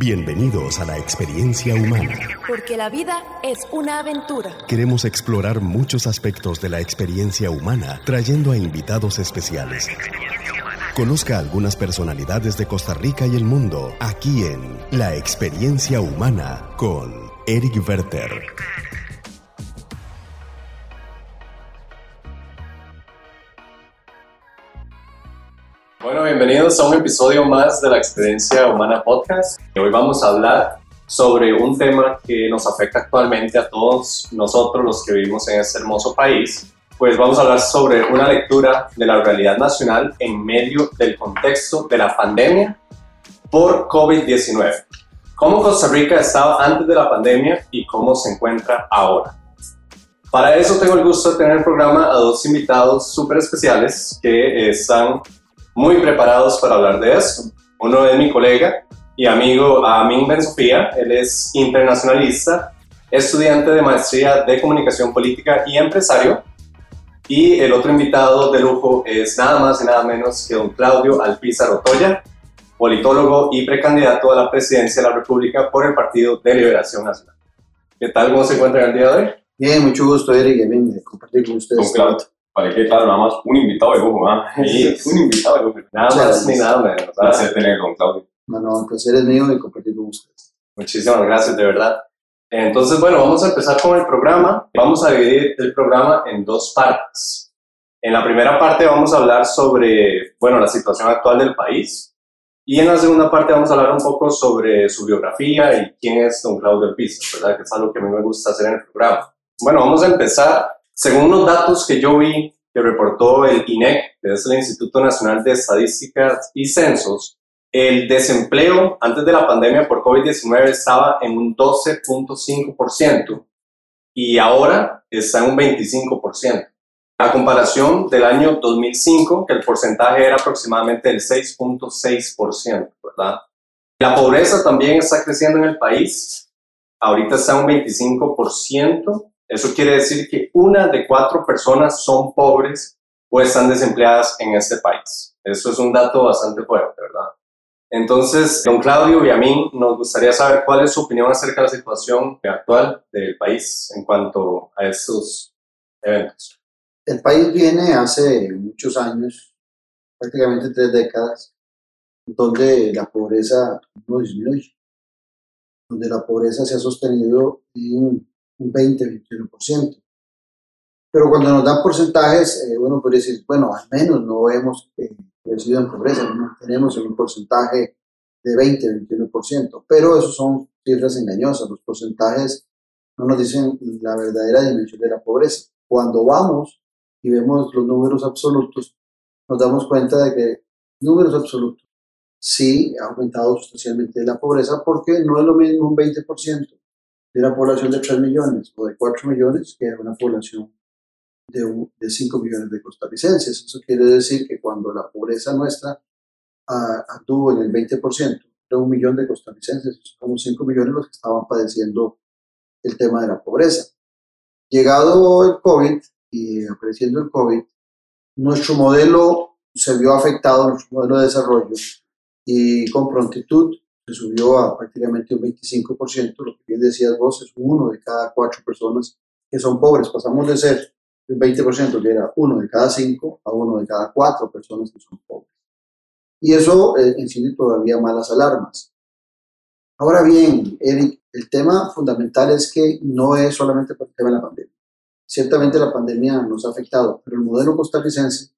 Bienvenidos a la experiencia humana. Porque la vida es una aventura. Queremos explorar muchos aspectos de la experiencia humana trayendo a invitados especiales. Conozca algunas personalidades de Costa Rica y el mundo aquí en La experiencia humana con Eric Werther. Bueno, bienvenidos a un episodio más de la Experiencia Humana Podcast. Hoy vamos a hablar sobre un tema que nos afecta actualmente a todos nosotros los que vivimos en este hermoso país. Pues vamos a hablar sobre una lectura de la realidad nacional en medio del contexto de la pandemia por COVID-19. ¿Cómo Costa Rica estaba antes de la pandemia y cómo se encuentra ahora? Para eso tengo el gusto de tener en el programa a dos invitados súper especiales que están muy preparados para hablar de esto. Uno es mi colega y amigo Amin Ben Sofía, él es internacionalista, estudiante de maestría de comunicación política y empresario. Y el otro invitado de lujo es nada más y nada menos que don Claudio Alpizar Otoya, politólogo y precandidato a la presidencia de la República por el Partido de Liberación Nacional. ¿Qué tal? ¿Cómo se encuentra el día de hoy? Bien, mucho gusto, Eric, y compartir con ustedes. Don Claudio para que claro, nada más un invitado de lujo, ¿ah? Sí, un invitado de lujo. Nada más ni nada menos. Un placer tener con Claudio. No, no, el placer es mío y compartir con ustedes. Muchísimas gracias, de verdad. Entonces, bueno, vamos a empezar con el programa. Vamos a dividir el programa en dos partes. En la primera parte vamos a hablar sobre, bueno, la situación actual del país. Y en la segunda parte vamos a hablar un poco sobre su biografía y quién es don Claudio Pizza, ¿verdad? Que es algo que a mí me gusta hacer en el programa. Bueno, vamos a empezar según los datos que yo vi que reportó el INEC, que es el Instituto Nacional de Estadísticas y Censos, el desempleo antes de la pandemia por COVID-19 estaba en un 12.5% y ahora está en un 25%. A comparación del año 2005, que el porcentaje era aproximadamente del 6.6%, ¿verdad? La pobreza también está creciendo en el país. Ahorita está en un 25%. Eso quiere decir que una de cuatro personas son pobres o están desempleadas en este país. Eso es un dato bastante fuerte, ¿verdad? Entonces, don Claudio y a mí nos gustaría saber cuál es su opinión acerca de la situación actual del país en cuanto a estos eventos. El país viene hace muchos años, prácticamente tres décadas, donde la pobreza no disminuye, donde la pobreza se ha sostenido en un 20-21%. Pero cuando nos dan porcentajes, eh, bueno, puede decir, bueno, al menos no hemos eh, crecido en pobreza, no tenemos un porcentaje de 20-21%, pero esos son cifras engañosas, los porcentajes no nos dicen la verdadera dimensión de la pobreza. Cuando vamos y vemos los números absolutos, nos damos cuenta de que números absolutos sí ha aumentado sustancialmente la pobreza porque no es lo mismo un 20% de una población de 3 millones o de 4 millones que una población de, de 5 millones de costarricenses. Eso quiere decir que cuando la pobreza nuestra anduvo en el 20%, de un millón de costarricenses, como 5 millones los que estaban padeciendo el tema de la pobreza. Llegado el COVID y apareciendo el COVID, nuestro modelo se vio afectado, nuestro modelo de desarrollo, y con prontitud se subió a prácticamente un 25%, lo que bien decías vos, es uno de cada cuatro personas que son pobres. Pasamos de ser un 20%, que era uno de cada cinco, a uno de cada cuatro personas que son pobres. Y eso eh, todavía más las alarmas. Ahora bien, Eric, el tema fundamental es que no es solamente por el tema de la pandemia. Ciertamente la pandemia nos ha afectado, pero el modelo costarricense,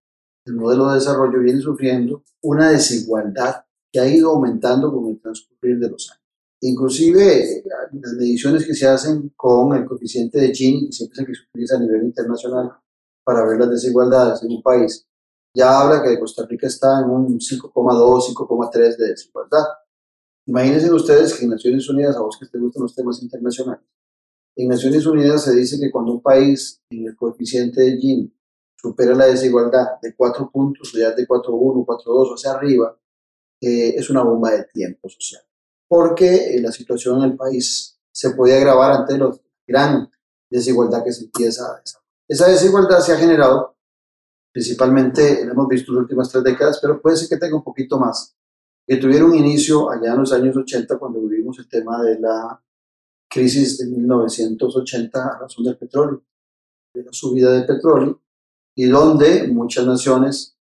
el modelo de desarrollo viene sufriendo una desigualdad que ha ido aumentando con el transcurrir de los años. Inclusive las mediciones que se hacen con el coeficiente de Gini, siempre se utiliza a nivel internacional para ver las desigualdades en un país, ya habla que Costa Rica está en un 5,2, 5,3 de desigualdad. Imagínense ustedes que en Naciones Unidas, a vos que te gustan los temas internacionales, en Naciones Unidas se dice que cuando un país en el coeficiente de Gini supera la desigualdad de 4 puntos, ya de 4,1, 4,2 hacia arriba, es una bomba de tiempo social, porque eh, la situación en el país se puede agravar ante la gran desigualdad que se empieza a desarrollar. Esa desigualdad se ha generado principalmente, lo hemos visto en las últimas tres décadas, pero puede ser que tenga un poquito más, que tuvieron inicio allá en los años 80 cuando vivimos el tema de la crisis de 1980 a razón del petróleo, de la subida del petróleo, y donde muchas naciones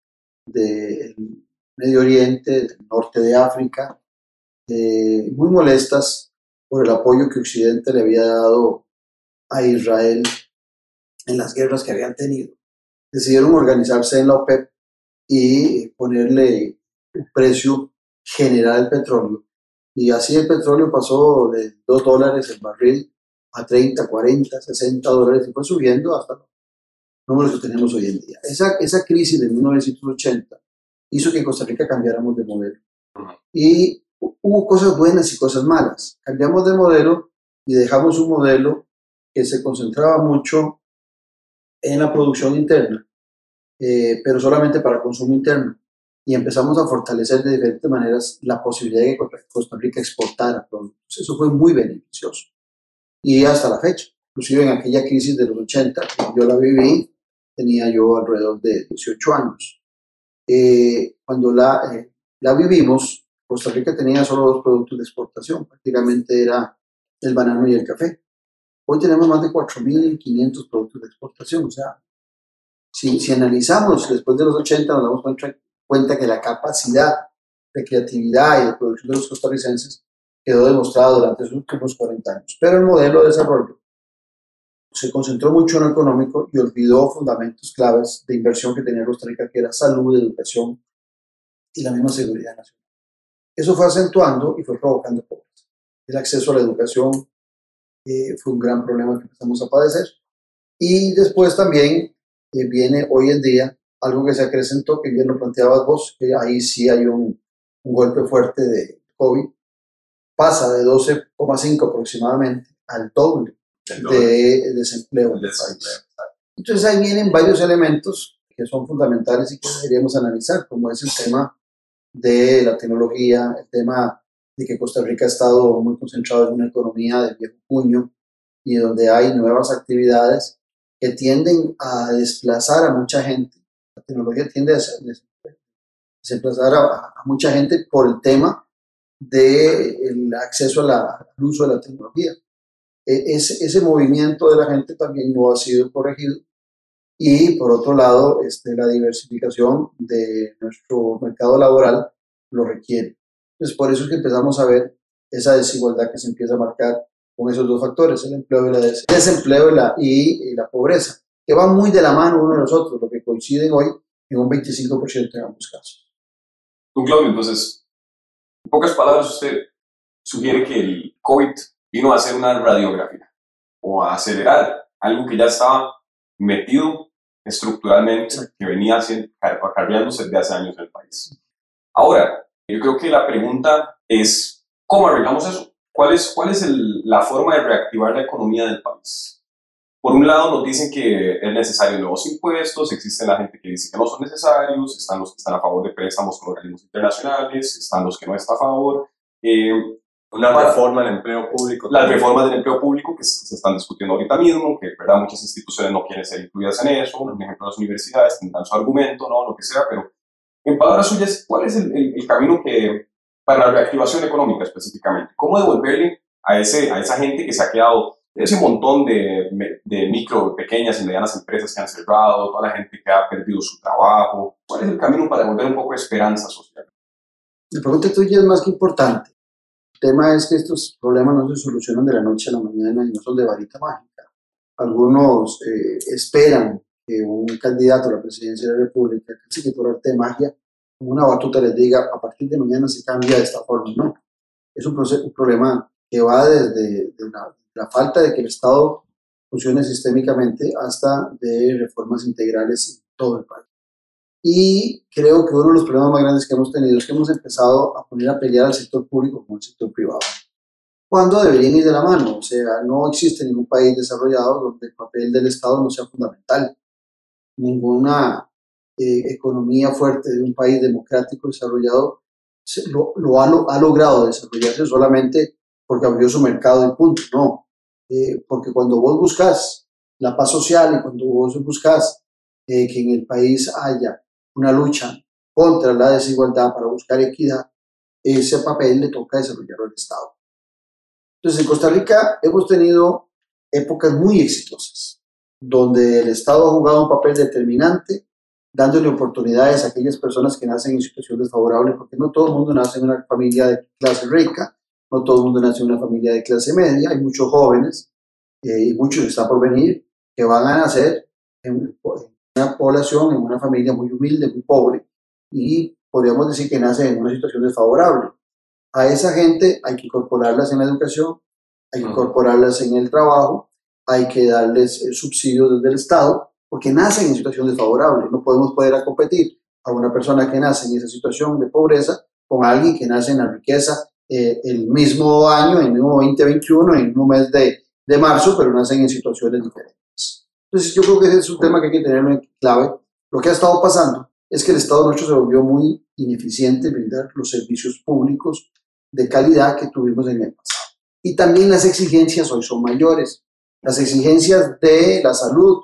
del Medio Oriente, del norte de África, eh, muy molestas por el apoyo que Occidente le había dado a Israel en las guerras que habían tenido, decidieron organizarse en la OPEP y ponerle un precio general al petróleo. Y así el petróleo pasó de 2 dólares el barril a 30, 40, 60 dólares y fue subiendo hasta los números que tenemos hoy en día. Esa, esa crisis de 1980 hizo que Costa Rica cambiáramos de modelo. Y hubo cosas buenas y cosas malas. Cambiamos de modelo y dejamos un modelo que se concentraba mucho en la producción interna, eh, pero solamente para consumo interno. Y empezamos a fortalecer de diferentes maneras la posibilidad de que Costa Rica exportara productos. Eso fue muy beneficioso. Y hasta la fecha, inclusive en aquella crisis de los 80, yo la viví, tenía yo alrededor de 18 años. Eh, cuando la, eh, la vivimos, Costa Rica tenía solo dos productos de exportación, prácticamente era el banano y el café. Hoy tenemos más de 4.500 productos de exportación. O sea, si, si analizamos después de los 80, nos damos cuenta, cuenta que la capacidad de creatividad y de producción de los costarricenses quedó demostrada durante los últimos 40 años. Pero el modelo de desarrollo se concentró mucho en lo económico y olvidó fundamentos claves de inversión que tenía Costa Rica, que era salud, educación y la misma seguridad nacional. Eso fue acentuando y fue provocando pobreza. El acceso a la educación fue un gran problema que empezamos a padecer. Y después también eh, viene hoy en día algo que se acrecentó, que bien lo planteabas vos, que ahí sí hay un, un golpe fuerte de COVID, pasa de 12,5 aproximadamente al doble de desempleo en el país. Entonces ahí vienen varios elementos que son fundamentales y que deberíamos analizar, como es el tema de la tecnología, el tema de que Costa Rica ha estado muy concentrado en una economía de viejo puño y donde hay nuevas actividades que tienden a desplazar a mucha gente. La tecnología tiende a desplazar a, mucha gente por el tema del acceso al uso de la tecnología. E, ese, ese, movimiento de la gente también no ha sido corregido y por otro lado este, la diversificación de nuestro mercado laboral lo requiere. Entonces, por eso es que empezamos a ver esa desigualdad que se empieza a marcar con esos dos factores, el empleo y la desempleo y la, y, la pobreza, que van muy de la mano uno de los otros, lo que coinciden hoy en un 25% en ambos casos. Don Claudio, entonces, en pocas palabras, usted sugiere que el COVID vino a hacer una radiografía o a acelerar algo que ya estaba metido estructuralmente, que venía acarreándose desde hace años en el país. Ahora, yo creo que la pregunta es, ¿cómo arreglamos eso? ¿Cuál es, cuál es la forma de reactivar la economía del país? Por un lado nos dicen que es necesario nuevos impuestos, existe la gente que dice que no son necesarios, están los que están a favor de préstamos con organismos internacionales, están los que no están a favor. Eh, una reforma del empleo público. Las reformas del empleo público que se están discutiendo ahorita mismo, que ¿verdad? muchas instituciones no quieren ser incluidas en eso, por ejemplo las universidades tendrán su argumento, no, lo que sea, pero en palabras suyas, ¿cuál es el, camino que, para la reactivación económica específicamente? ¿Cómo devolverle a, ese, a esa gente que se ha quedado, ese montón de, de micro, pequeñas y medianas empresas que han cerrado, toda la gente que ha perdido su trabajo? ¿Cuál es el camino para devolver un poco de esperanza social? La pregunta tuya es más que importante. Tema es que estos problemas no se solucionan de la noche a la mañana y no son de varita mágica. Algunos eh, esperan que un candidato a la presidencia de la República, casi que por arte de magia, como una batuta les diga, a partir de mañana se cambia de esta forma. No, es un, un problema que va desde la, falta de que el Estado funcione sistémicamente hasta de reformas integrales en todo el país. Y creo que uno de los problemas más grandes que hemos tenido es que hemos empezado a poner a pelear al sector público con el sector privado, cuando deberían ir de la mano. O sea, no existe ningún país desarrollado donde el papel del Estado no sea fundamental ninguna eh, economía fuerte de un país democrático desarrollado lo, ha, logrado desarrollarse solamente porque abrió su mercado y punto. No, eh, porque cuando vos buscas la paz social y cuando vos buscas eh, que en el país haya una lucha contra la desigualdad para buscar equidad, ese papel le toca desarrollarlo al Estado. Entonces, en Costa Rica hemos tenido épocas muy exitosas, donde el Estado ha jugado un papel determinante, dándole oportunidades a aquellas personas que nacen en situaciones desfavorables, porque no todo el mundo nace en una familia de clase rica, no todo el mundo nace en una familia de clase media, hay muchos jóvenes eh, y muchos están por venir que van a nacer en una población, en una familia muy humilde, muy pobre, y podríamos decir que nace en una situación desfavorable. A esa gente hay que incorporarlas en la educación, hay que incorporarlas en el trabajo, hay que darles el subsidio desde el Estado, porque nacen en situación desfavorable. No podemos poder a competir a una persona que nace en esa situación de pobreza con alguien que nace en la riqueza eh, el mismo año, en el mismo 2021, en el mismo mes de, de marzo, pero nacen en situaciones diferentes. Entonces yo creo que ese es un tema que hay que tener en clave. Lo que ha estado pasando es que el Estado nuestro se volvió muy ineficiente en brindar los servicios públicos de calidad que tuvimos en el pasado. Y también las exigencias hoy son mayores. Las exigencias de la salud,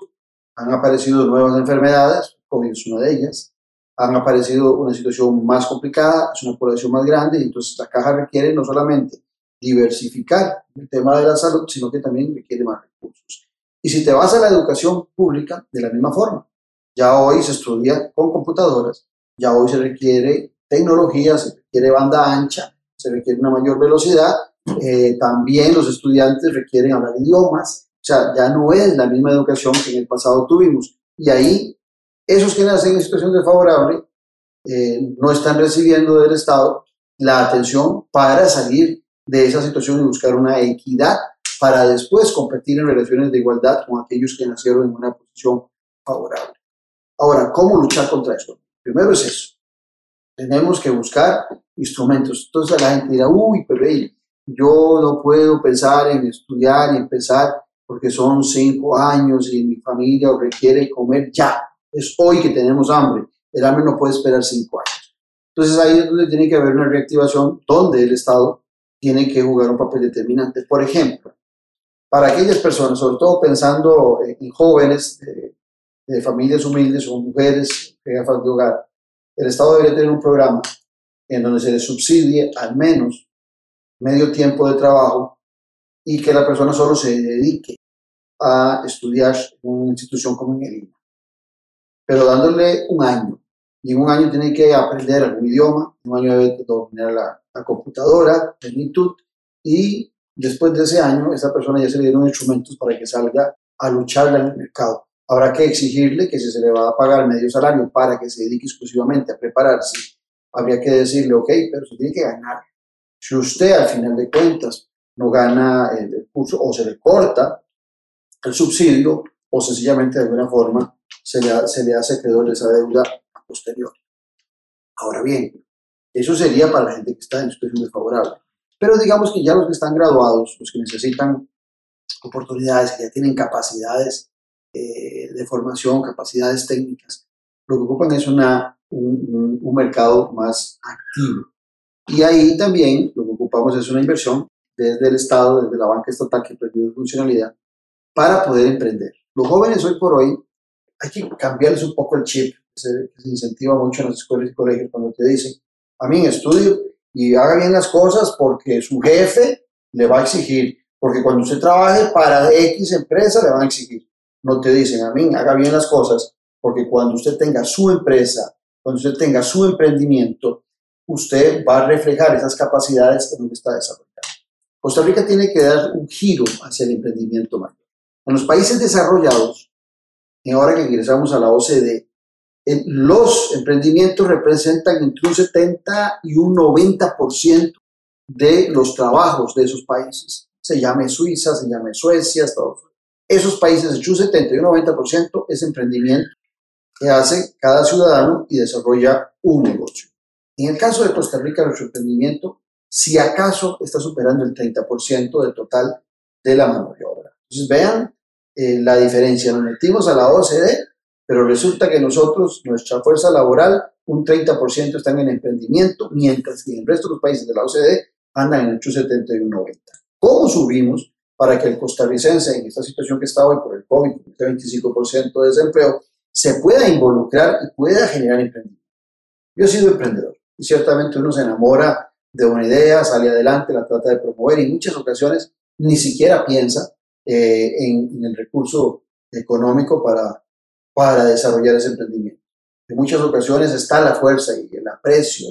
han aparecido nuevas enfermedades, COVID es una de ellas, han aparecido una situación más complicada, es una población más grande, y entonces la caja requiere no solamente diversificar el tema de la salud, sino que también requiere más recursos. Y si te vas a la educación pública, de la misma forma, ya hoy se estudia con computadoras, ya hoy se requiere tecnología, se requiere banda ancha, se requiere una mayor velocidad, eh, también los estudiantes requieren hablar idiomas, o sea, ya no es la misma educación que en el pasado tuvimos. Y ahí, esos que nacen en situación desfavorable eh, no están recibiendo del Estado la atención para salir de esa situación y buscar una equidad para después competir en relaciones de igualdad con aquellos que nacieron en una posición favorable. Ahora, ¿cómo luchar contra eso? Primero es eso. Tenemos que buscar instrumentos. Entonces la gente dirá, uy, pero yo no puedo pensar en estudiar y empezar porque son cinco años y mi familia requiere comer ya. Es hoy que tenemos hambre. El hambre no puede esperar cinco años. Entonces ahí es donde tiene que haber una reactivación donde el Estado tiene que jugar un papel determinante. Por ejemplo, para aquellas personas, sobre todo pensando en jóvenes de familias humildes o mujeres jefas de hogar, el Estado debería tener un programa en donde se le subsidie al menos medio tiempo de trabajo y que la persona solo se dedique a estudiar en una institución como en el INA. Pero dándole un año. Y en un año tiene que aprender algún idioma, en un año debe dominar la, la computadora, plenitud, y después de ese año, esa persona ya se le dieron instrumentos para que salga a luchar en el mercado habrá que exigirle que si se le va a pagar medio salario para que se dedique exclusivamente a prepararse, habría que decirle, ok, pero se tiene que ganar. Si usted al final de cuentas no gana el curso o se le corta el subsidio o sencillamente de alguna forma se le, se le hace acreedor de esa deuda posterior. Ahora bien, eso sería para la gente que está en situación desfavorable. Pero digamos que ya los que están graduados, los que necesitan oportunidades, que ya tienen capacidades eh, de formación, capacidades técnicas. Lo que ocupan es una, un, un, mercado más activo. Y ahí también lo que ocupamos es una inversión desde el Estado, desde la banca estatal que perdió funcionalidad, para poder emprender. Los jóvenes hoy por hoy hay que cambiarles un poco el chip, se, se incentiva mucho en las escuelas y colegios cuando te dicen, a mí estudio y haga bien las cosas porque su jefe le va a exigir, porque cuando usted trabaje para X empresa le van a exigir no te dicen, a mí, haga bien las cosas, porque cuando usted tenga su empresa, cuando usted tenga su emprendimiento, usted va a reflejar esas capacidades en lo que está desarrollando. Costa Rica tiene que dar un giro hacia el emprendimiento mayor. En los países desarrollados, y ahora que ingresamos a la OCDE, los emprendimientos representan entre un 70 y un 90% de los trabajos de esos países. Se llame Suiza, se llame Suecia, Estados Unidos esos países, el un 70 y un 90% es emprendimiento que hace cada ciudadano y desarrolla un negocio. En el caso de Costa Rica, nuestro emprendimiento, si acaso, está superando el 30% del total de la mano de obra. Entonces, vean eh, la diferencia. Nos metimos a la OCDE, pero resulta que nosotros, nuestra fuerza laboral, un 30% están en emprendimiento, mientras que en el resto de los países de la OCDE andan en el 70 y un 90. ¿Cómo subimos? para que el costarricense, en esta situación que está hoy por el COVID, este 25% de desempleo, se pueda involucrar y pueda generar emprendimiento. Yo he sido emprendedor y ciertamente uno se enamora de una idea, sale adelante, la trata de promover y en muchas ocasiones ni siquiera piensa eh, en, el recurso económico para, para desarrollar ese emprendimiento. En muchas ocasiones está la fuerza y el aprecio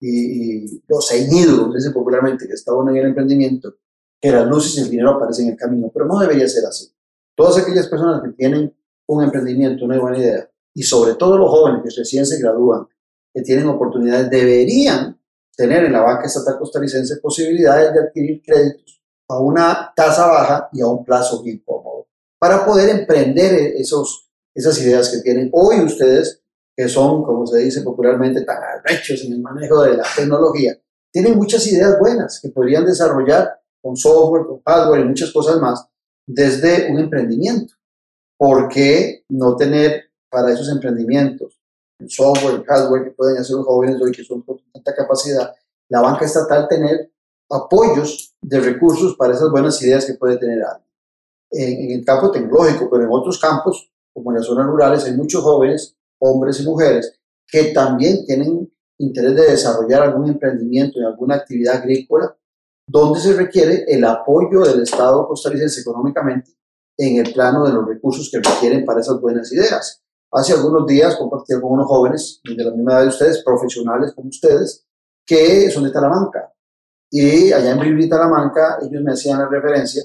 y, los ceñidos, dice popularmente, que está en el emprendimiento, que las luces y el dinero aparecen en el camino, pero no debería ser así. Todas aquellas personas que tienen un emprendimiento, una buena idea, y sobre todo los jóvenes que recién se gradúan, que tienen oportunidades, deberían tener en la banca estatal costarricense posibilidades de adquirir créditos a una tasa baja y a un plazo bien cómodo, para poder emprender esos, esas ideas que tienen hoy ustedes, que son, como se dice popularmente, tan arrechos en el manejo de la tecnología, tienen muchas ideas buenas que podrían desarrollar con software, con hardware y muchas cosas más desde un emprendimiento. ¿Por qué no tener para esos emprendimientos el software, el hardware que pueden hacer los jóvenes hoy que son con tanta capacidad, la banca estatal tener apoyos de recursos para esas buenas ideas que puede tener alguien. En, el campo tecnológico, pero en otros campos, como en las zonas rurales, hay muchos jóvenes, hombres y mujeres, que también tienen interés de desarrollar algún emprendimiento en alguna actividad agrícola, donde se requiere el apoyo del Estado costarricense económicamente en el plano de los recursos que requieren para esas buenas ideas. Hace algunos días compartí con unos jóvenes de la misma edad de ustedes, profesionales como ustedes, que son de Talamanca. Y allá en Bribri, Talamanca, ellos me hacían la referencia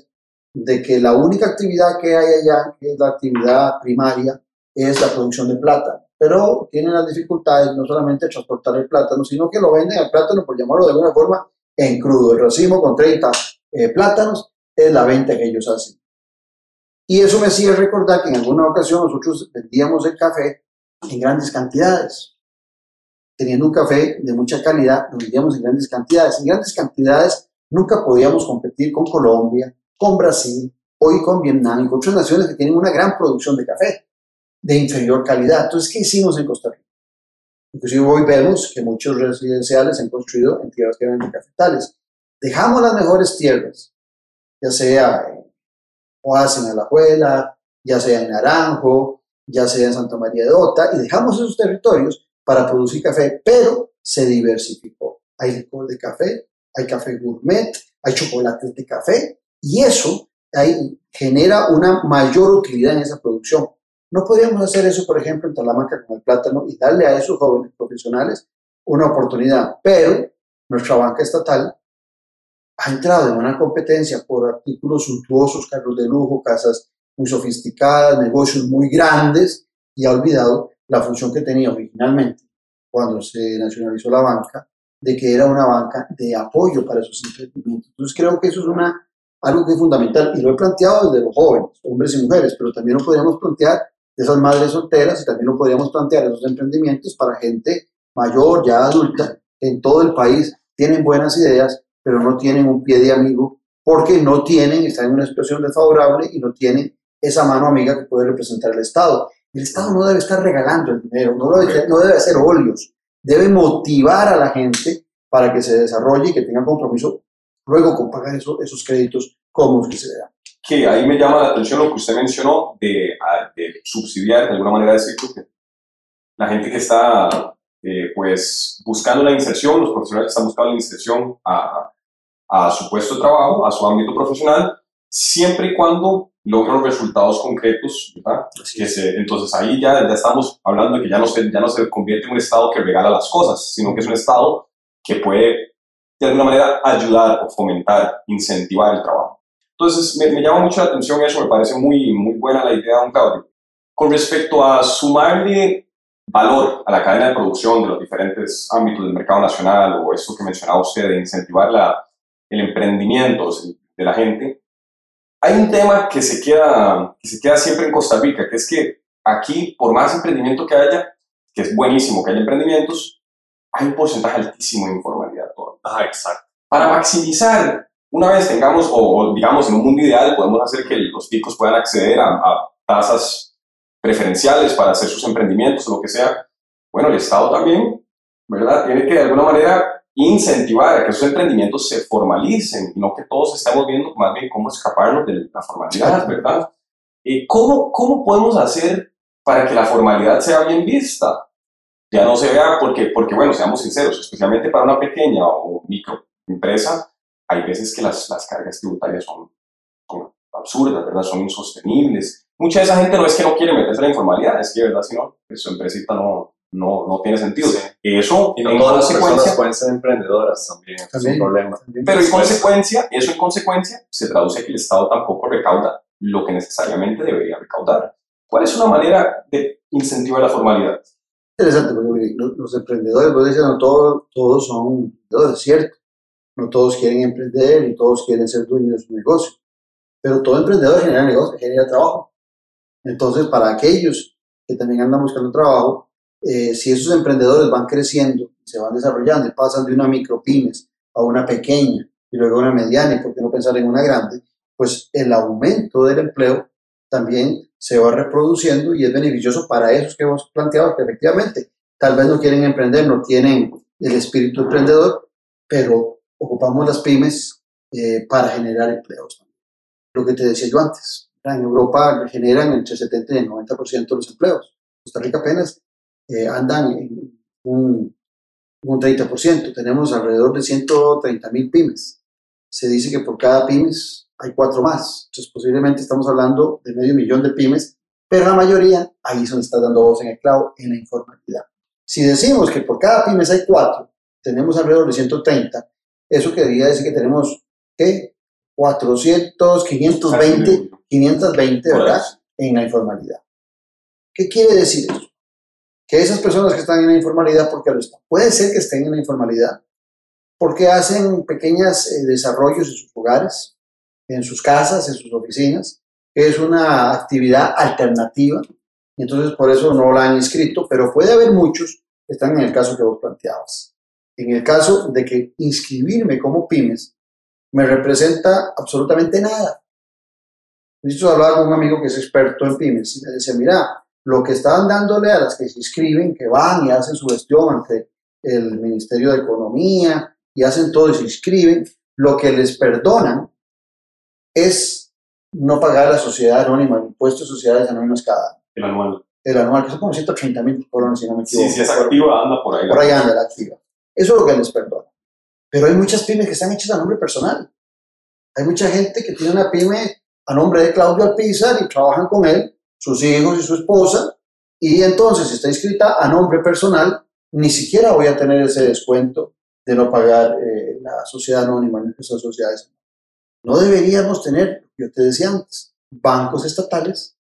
de que la única actividad que hay allá, que es la actividad primaria, es la producción de plátano. Pero tienen las dificultades no solamente de transportar el plátano, sino que lo venden al plátano, por llamarlo de alguna forma, en crudo. El racimo con 30 eh, plátanos es la venta que ellos hacen. Y eso me hacía recordar que en alguna ocasión nosotros vendíamos el café en grandes cantidades. Teniendo un café de mucha calidad, lo vendíamos en grandes cantidades. En grandes cantidades nunca podíamos competir con Colombia, con Brasil, hoy con Vietnam y con otras naciones que tienen una gran producción de café de inferior calidad. Entonces, ¿qué hicimos en Costa Rica? Inclusive hoy vemos que muchos residenciales se han construido en tierras que eran cafetales. Dejamos las mejores tierras, ya sea o hacen a la Juela, ya sea en Naranjo, ya sea en Santa María de Ota, y dejamos esos territorios para producir café, pero se diversificó. Hay licor de café, hay café gourmet, hay chocolates de café, y eso ahí genera una mayor utilidad en esa producción. No podríamos hacer eso, por ejemplo, en Talamanca con el plátano y darle a esos jóvenes profesionales una oportunidad, pero nuestra banca estatal ha entrado en una competencia por artículos suntuosos, carros de lujo, casas muy sofisticadas, negocios muy grandes y ha olvidado la función que tenía originalmente cuando se nacionalizó la banca, de que era una banca de apoyo para esos emprendimientos. Entonces creo que eso es una, algo que es fundamental y lo he planteado desde los jóvenes, hombres y mujeres, pero también lo podríamos plantear de esas madres solteras y también lo podríamos plantear esos emprendimientos para gente mayor, ya adulta, en todo el país tienen buenas ideas pero no tienen un pie de amigo porque no tienen, están en una situación desfavorable y no tienen esa mano amiga que puede representar el Estado. El Estado no debe estar regalando el dinero, no debe, no debe hacer óleos, debe motivar a la gente para que se desarrolle y que tenga compromiso luego con pagar esos créditos cómodos que se le dan. Que ahí me llama la atención lo que usted mencionó de, de subsidiar, de alguna manera decir que la gente que está eh, pues buscando la inserción, los profesionales que están buscando la inserción a, a su puesto de trabajo, a su ámbito profesional, siempre y cuando logran resultados concretos, ¿verdad? Que se, entonces ahí ya, ya estamos hablando de que ya no, se, ya no se convierte en un Estado que regala las cosas, sino que es un Estado que puede de alguna manera ayudar o fomentar, incentivar el trabajo. Entonces me, me llama mucho la atención eso, me parece muy, muy buena la idea de don Claudio. Con respecto a sumarle valor a la cadena de producción de los diferentes ámbitos del mercado nacional o esto que mencionaba usted de incentivar la, el emprendimiento de la gente, hay un tema que se, queda, que se queda siempre en Costa Rica, que es que aquí, por más emprendimiento que haya, que es buenísimo que haya emprendimientos, hay un porcentaje altísimo de informalidad. Ah, exacto. Para maximizar, una vez tengamos, o, digamos en un mundo ideal, podemos hacer que los chicos puedan acceder a, a tasas preferenciales para hacer sus emprendimientos o lo que sea, bueno, el Estado también, ¿verdad? Tiene que de alguna manera incentivar a que esos emprendimientos se formalicen y no que todos estemos viendo más bien cómo escaparnos de la formalidad, ¿verdad? ¿Y cómo, ¿Cómo podemos hacer para que la formalidad sea bien vista? Ya no se vea porque, porque bueno, seamos sinceros, especialmente para una pequeña o microempresa, hay veces que las, las cargas tributarias son, son absurdas, ¿verdad? Son insostenibles. Mucha de esa gente no es que no quiere meterse en la informalidad, es que, ¿verdad? Si no, pues su empresita no, no, no tiene sentido. Eso, y no todas las personas pueden ser emprendedoras también, es un problema. Pero en consecuencia, eso en consecuencia se traduce a que el Estado tampoco recauda lo que necesariamente debería recaudar. ¿Cuál es una manera de incentivar la formalidad? Interesante, porque los, emprendedores, vos no todos, todos son emprendedores, ¿cierto? No todos quieren emprender y todos quieren ser dueños de su negocio. Pero todo emprendedor genera negocio, genera trabajo. Entonces, para aquellos que también andan buscando trabajo, eh, si esos emprendedores van creciendo, se van desarrollando y pasan de una micropymes a una pequeña y luego a una mediana, y por qué no pensar en una grande, pues el aumento del empleo también se va reproduciendo y es beneficioso para esos que hemos planteado que efectivamente tal vez no quieren emprender, no tienen el espíritu emprendedor, pero ocupamos las pymes eh, para generar empleos. Lo que te decía yo antes, en Europa generan entre 70 y el 90% de los empleos. Costa Rica apenas eh, andan en un, un 30%. Tenemos alrededor de 130 mil pymes. Se dice que por cada pymes hay cuatro más. Entonces, posiblemente estamos hablando de medio millón de pymes, pero la mayoría, ahí es donde está dando voz en el clavo, en la informalidad. Si decimos que por cada pymes hay cuatro, tenemos alrededor de 130, eso querría decir que tenemos, ¿qué? 400, 520, 520, ¿verdad? En la informalidad. ¿Qué quiere decir eso? que esas personas que están en la informalidad, ¿por qué lo están? Puede ser que estén en la informalidad porque hacen pequeños eh, desarrollos en sus hogares, en sus casas, en sus oficinas, es una actividad alternativa, entonces por eso no la han inscrito, pero puede haber muchos que están en el caso que vos planteabas. En el caso de que inscribirme como pymes me representa absolutamente nada. Necesito hablar con un amigo que es experto en pymes y me dice, mira, lo que estaban dándole a las que se inscriben, que van y hacen su gestión ante el Ministerio de Economía y hacen todo y se inscriben, lo que les perdonan es no pagar la sociedad anónima, el impuesto de sociedades anónimas cada año. El anual. El anual, que son como 130 mil colones, si no me equivoco. Sí, si es activa, anda por ahí. Por ahí anda la activa. Eso es lo que les perdona. Pero hay muchas pymes que están hechas a nombre personal. Hay mucha gente que tiene una pyme a nombre de Claudio Alpizar y trabajan con él sus hijos y su esposa, y entonces está inscrita a nombre personal, ni siquiera voy a tener ese descuento de no pagar eh, la sociedad anónima en esas sociedades. No deberíamos tener, yo te decía antes, bancos estatales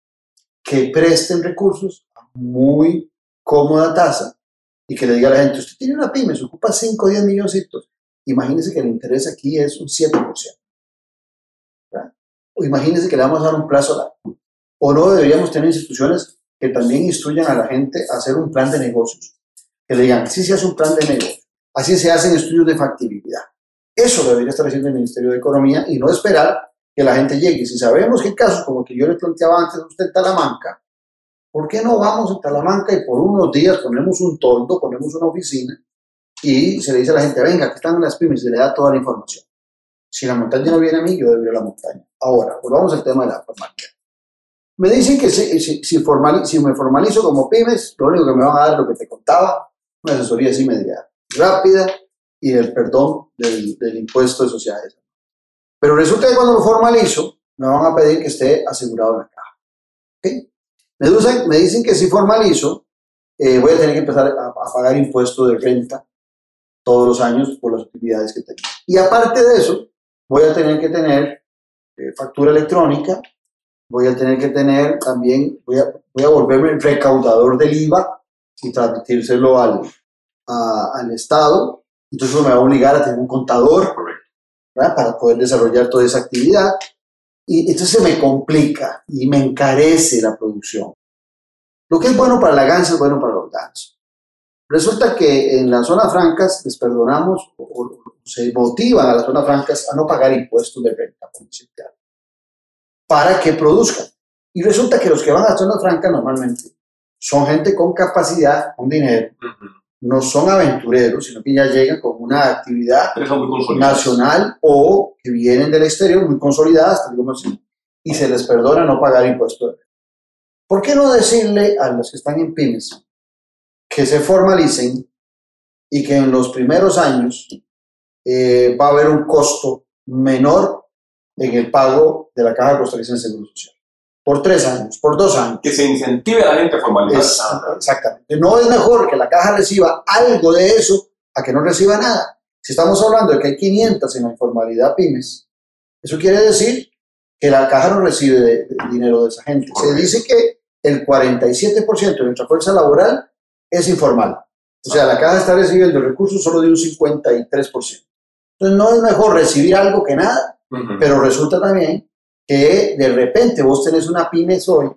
que presten recursos a muy cómoda tasa y que le diga a la gente, usted tiene una pyme, se ocupa 5 o 10 milloncitos. Imagínese que el interés aquí es un 7%. O imagínese que le vamos a dar un plazo largo. ¿O no deberíamos tener instituciones que también instruyan a la gente a hacer un plan de negocios? Que le digan, así se hace un plan de negocio, así se hacen estudios de factibilidad. Eso debería estar haciendo el Ministerio de Economía y no esperar que la gente llegue. Si sabemos que casos como que yo le planteaba antes a usted en Talamanca, ¿por qué no vamos a Talamanca y por unos días ponemos un toldo, ponemos una oficina y se le dice a la gente, venga, aquí están las pymes y le da toda la información? Si la montaña no viene a mí, yo debería la montaña. Ahora, volvamos al tema de la formalidad. Me dicen que si, me formalizo como pymes, lo único que me van a dar es lo que te contaba, una asesoría así media rápida y el perdón del, del impuesto de sociedades. Pero resulta que cuando lo formalizo, me van a pedir que esté asegurado en la caja. ¿Okay? Me, dicen, me dicen que si formalizo, eh, voy a tener que empezar a, pagar impuesto de renta todos los años por las utilidades que tengo. Y aparte de eso, voy a tener que tener eh, factura electrónica voy a tener que tener también, voy a, voy a volverme recaudador del IVA y transmitírselo al, al Estado. Entonces eso me va a obligar a tener un contador para poder desarrollar toda esa actividad. Y entonces se me complica y me encarece la producción. Lo que es bueno para la gansa es bueno para los gansos. Resulta que en las zonas francas les perdonamos o, se motivan a las zonas francas a no pagar impuestos de renta para que produzcan. Y resulta que los que van a zona franca normalmente son gente con capacidad, con dinero, no son aventureros, sino que ya llegan con una actividad nacional o que vienen del exterior muy consolidadas, y se les perdona no pagar impuestos. ¿Por qué no decirle a los que están en pymes que se formalicen y que en los primeros años eh, va a haber un costo menor en el pago de la Caja Costarricense de Seguro Social. Por tres años, por dos años. Que se incentive a la gente a formalizar. Es- exactamente. No es mejor que la caja reciba algo de eso a que no reciba nada. Si estamos hablando de que hay 500 en la informalidad pymes, eso quiere decir que la caja no recibe de- de dinero de esa gente. Se Correcto. dice que el 47% de nuestra fuerza laboral es informal. O sea, la caja está recibiendo recursos solo de un 53%. Entonces, no es mejor recibir algo que nada, Ujú. pero resulta también que de repente vos tenés una pyme hoy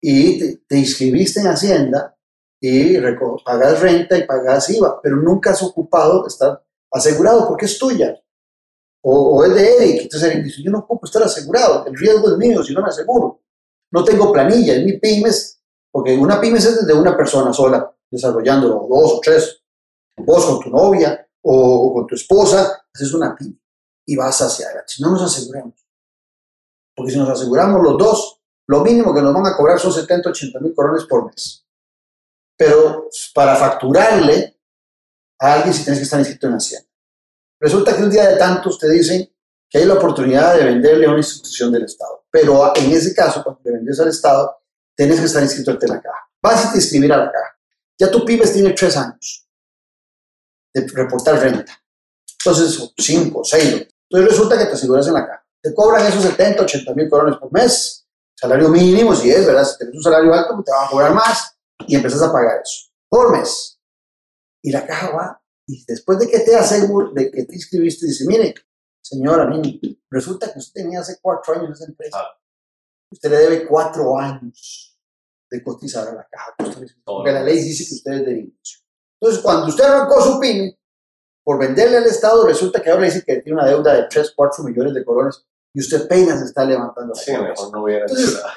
y te, te inscribiste en Hacienda y pagas renta y pagas IVA, pero nunca has ocupado estar asegurado porque es tuya. O, es de Eric. Entonces dice, yo no ocupo estar asegurado, el riesgo es mío si no me aseguro. No tengo planilla, es mi pymes, porque una pymes es de una persona sola, desarrollándolo, dos o tres. Vos con tu novia o, o con tu esposa, haces una pyme y vas hacia adelante. Si no nos aseguramos. Porque si nos aseguramos los dos, lo mínimo que nos van a cobrar son 70, 80 mil corones por mes. Pero para facturarle a alguien si tienes que estar inscrito en Hacienda. Resulta que un día de tantos te dicen que hay la oportunidad de venderle a una institución del Estado. Pero en ese caso, cuando le vendes al Estado, tienes que estar inscrito ante la caja. Vas te inscribir a la caja. Ya tu pymes tiene tres años de reportar renta. Entonces, cinco, seis. Entonces resulta que te aseguras en la caja. Te cobran esos 70, 80 mil corones por mes. Salario mínimo, si es, ¿verdad? Si tienes un salario alto, pues te van a cobrar más y empiezas a pagar eso por mes. Y la caja va, y después de que te aseguro, de que te inscribiste, dice, mire, señora, mire, resulta que usted tenía hace cuatro años esa empresa. Ah. Usted le debe cuatro años de cotizar a la caja. Porque la ley dice que usted es de inicio. Entonces, cuando usted arrancó su pyme, por venderle al Estado, resulta que ahora le dice que tiene una deuda de 3, 4 millones de colones y usted apenas está levantando la Sí, mejor no hubiera hecho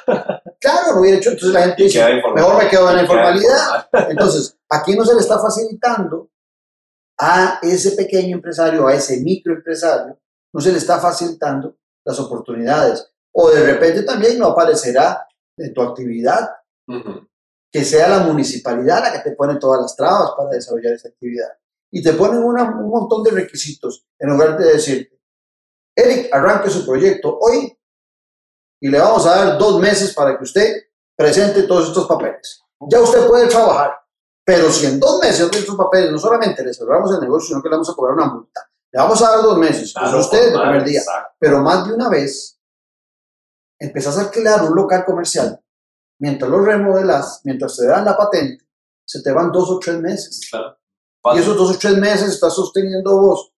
nada. Claro, lo hubiera hecho. Entonces la gente dice, mejor me quedo en la informalidad. informal. Entonces, aquí no se le está facilitando a ese pequeño empresario, a ese microempresario, no se le está facilitando las oportunidades. O de repente también no aparecerá en tu actividad que sea la municipalidad la que te pone todas las trabas para desarrollar esa actividad. Y te ponen una- un montón de requisitos en lugar de decirte, Eric, arranque su proyecto hoy y le vamos a dar dos meses para que usted presente todos estos papeles. Ya usted puede trabajar, pero si en dos meses de estos papeles no solamente le cerramos el negocio, sino que le vamos a cobrar una multa. Le vamos a dar dos meses, pues Claro, usted el primer día exacto. pero más de una vez empezás a alquilar un local comercial, mientras lo remodelas, mientras te dan la patente, se te van dos o tres meses. Claro. Y esos dos o tres meses estás sosteniendo vos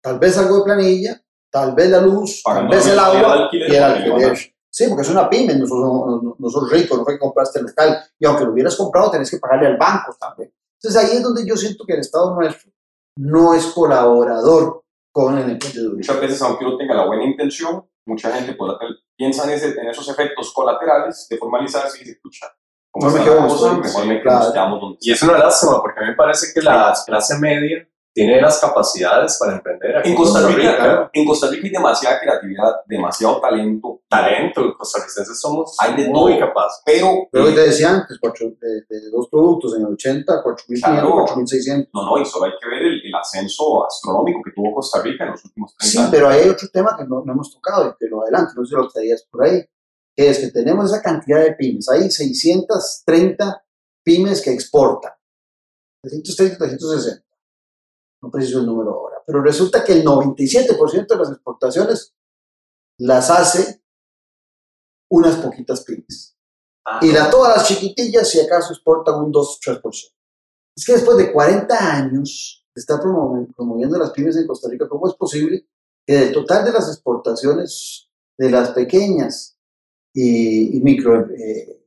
tal vez algo de planilla, tal vez la luz, tal vez el agua y el alquiler. Sí, porque es una pyme, no sos, no, no- sos rico, no fue que compraste el local. Y aunque lo hubieras comprado, tenés que pagarle al banco también. Entonces ahí es donde yo siento que el Estado nuestro no es colaborador con el emprendedurismo. Muchas veces, aunque uno tenga la buena intención, mucha gente pues, piensa en, ese- en esos efectos colaterales de formalizarse y dice, pucha, como No me quedo la donde cosa, estoy". mejor me Claro. donde Y es una lástima porque a mí me parece que la clase media tiene las capacidades para emprender. aquí En Costa Rica, claro. en Costa Rica hay demasiada creatividad, demasiado talento, Talento, los costarricenses somos Hay de muy todo. capaces. pero Pero te decía antes, cuatro- de, de dos productos en el 80, 4.500, Claro. 4.600. no, no, y solo hay que ver el, el ascenso astronómico que tuvo Costa Rica en los últimos 30 Sí, años. pero hay otro tema que no, no hemos tocado y te lo adelanto, no sé si lo traías por ahí, que es que tenemos esa cantidad de pymes. Hay 630 pymes que exportan. 330, 360. No preciso el número ahora. Pero resulta que el 97% de las exportaciones las hace unas poquitas pymes. Ah, Y la, todas las chiquitillas, si acaso, exportan un 2-3%. Es que después de 40 años de estar promoviendo, promoviendo las pymes en Costa Rica, ¿cómo es posible que del total de las exportaciones de las pequeñas y, y micro eh,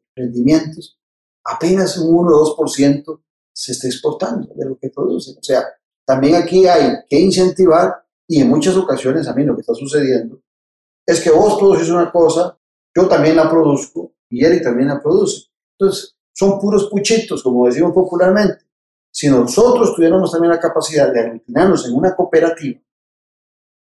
apenas un 1 o 2% se está exportando de lo que producen? O sea, también aquí hay que incentivar y en muchas ocasiones a mí lo que está sucediendo es que vos producís una cosa, yo también la produzco y Eric también la produce. Entonces, son puros puchitos, como decimos popularmente. Si nosotros tuviéramos también la capacidad de aglutinarnos en una cooperativa,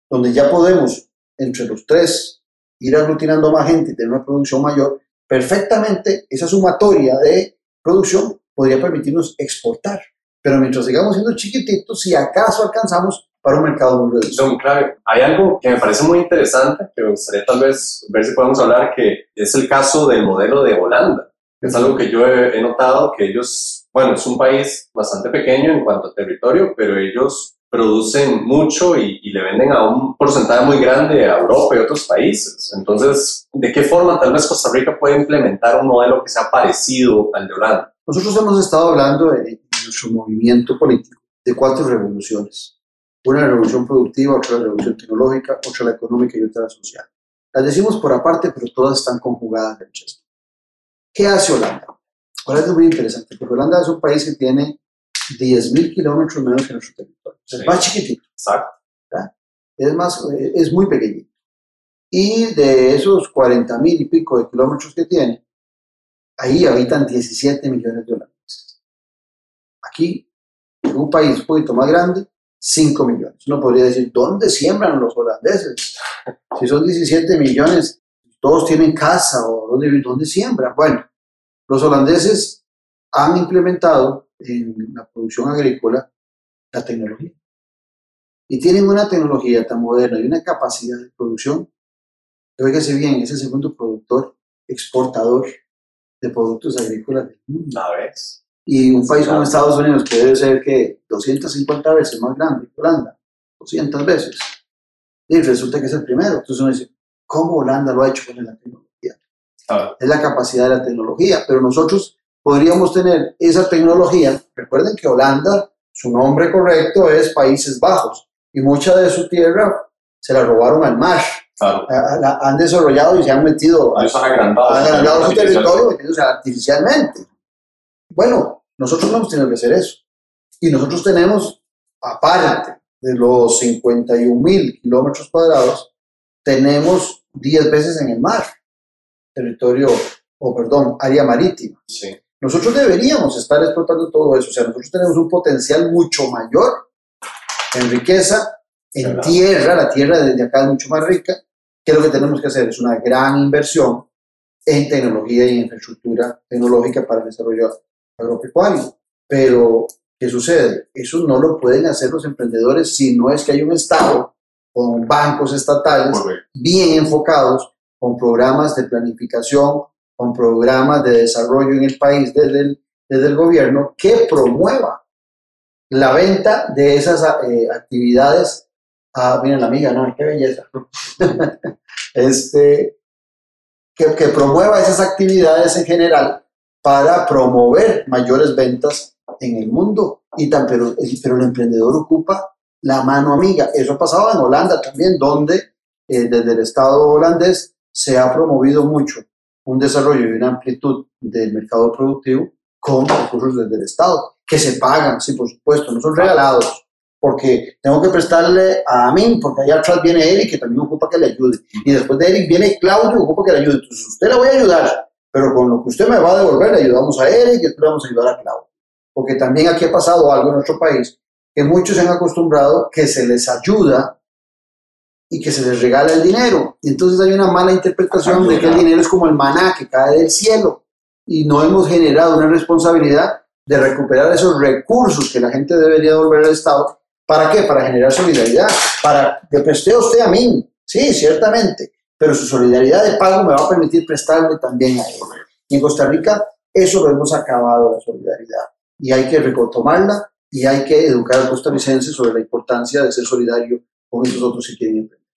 donde ya podemos, entre los tres, ir aglutinando más gente y tener una producción mayor, perfectamente esa sumatoria de producción podría permitirnos exportar. Pero mientras sigamos siendo chiquititos, si acaso alcanzamos para un mercado muy reducido. Don Clave, hay algo que me parece muy interesante, que me gustaría tal vez ver si podemos hablar, que es el caso del modelo de Holanda. Es algo que yo he, he notado que ellos, bueno, es un país bastante pequeño en cuanto a territorio, pero ellos producen mucho y, y, le venden a un porcentaje muy grande a Europa y otros países. Entonces, ¿de qué forma tal vez Costa Rica puede implementar un modelo que sea parecido al de Holanda? Nosotros hemos estado hablando en nuestro movimiento político de cuatro revoluciones. Una revolución productiva, otra revolución tecnológica, otra la económica y otra la social. Las decimos por aparte, pero todas están conjugadas en Chester. ¿Qué hace Holanda? Holanda es muy interesante, porque Holanda es un país que tiene 10.000 kilómetros menos que nuestro territorio. Sí. Es más chiquitito. Exacto. ¿verdad? Es, más, es muy pequeñito. Y de esos 40.000 y pico de kilómetros que tiene, ahí habitan 17 millones de holandeses. Aquí, en un país un poquito más grande, 5 millones. Uno podría decir, ¿dónde siembran los holandeses? Si son 17 millones, todos tienen casa o dónde, dónde siembran. Bueno, los holandeses han implementado en la producción agrícola la tecnología. Y tienen una tecnología tan moderna y una capacidad de producción que, oígase bien, es el segundo productor exportador de productos agrícolas del mundo. A ver. Y un país como Estados Unidos, que debe ser que 250 veces más grande que Holanda, 200 veces, y resulta que es el primero. Entonces uno dice, ¿cómo Holanda lo ha hecho con la tecnología? Ah. Es la capacidad de la tecnología, pero nosotros podríamos tener esa tecnología. Recuerden que Holanda, su nombre correcto es Países Bajos, y mucha de su tierra se la robaron al mar. Claro. La, la han desarrollado y se han metido, Ellos han agrandado, han agrandado su territorio artificialmente. Bueno, nosotros no hemos tenido que hacer eso. Y nosotros tenemos, aparte de los 51 mil kilómetros cuadrados, tenemos 10 veces en el mar, territorio, o perdón, área marítima. Sí. Nosotros deberíamos estar explotando todo eso. O sea, nosotros tenemos un potencial mucho mayor en riqueza, en Claro. tierra. La tierra desde acá es mucho más rica. ¿Qué es lo que tenemos que hacer? Es una gran inversión en tecnología y en infraestructura tecnológica para el desarrollo agropecuario. Pero, ¿qué sucede? Eso no lo pueden hacer los emprendedores si no es que hay un Estado con bancos estatales bien enfocados, con programas de planificación, con programas de desarrollo en el país desde el, desde el gobierno que promueva la venta de esas eh, actividades. Ah, miren la amiga, no, qué belleza. este, que, que promueva esas actividades en general para promover mayores ventas en el mundo. Y tan, pero, pero el emprendedor ocupa la mano amiga. Eso ha pasado en Holanda también, donde eh, desde el Estado holandés se ha promovido mucho un desarrollo y una amplitud del mercado productivo con recursos desde el Estado, que se pagan, sí, por supuesto, no son regalados, porque tengo que prestarle a mí, porque allá atrás viene Eric, que también ocupa que le ayude, y después de Eric viene Claudio, que ocupa que le ayude. Entonces, usted le voy a ayudar, pero con lo que usted me va a devolver, le ayudamos a Eric y le vamos a ayudar a Claudio. Porque también aquí ha pasado algo en nuestro país, que muchos se han acostumbrado que se les ayuda y que se les regala el dinero. Y entonces hay una mala interpretación de que el dinero es como el maná que cae del cielo y no hemos generado una responsabilidad de recuperar esos recursos que la gente debería devolver al Estado. ¿Para qué? Para generar solidaridad, para que preste usted a mí, sí, ciertamente, pero su solidaridad de pago me va a permitir prestarle también a él. Y en Costa Rica eso lo hemos acabado, la solidaridad, y hay que retomarla y hay que educar al costarricense sobre la importancia de ser solidario con esos otros que quieren emprender.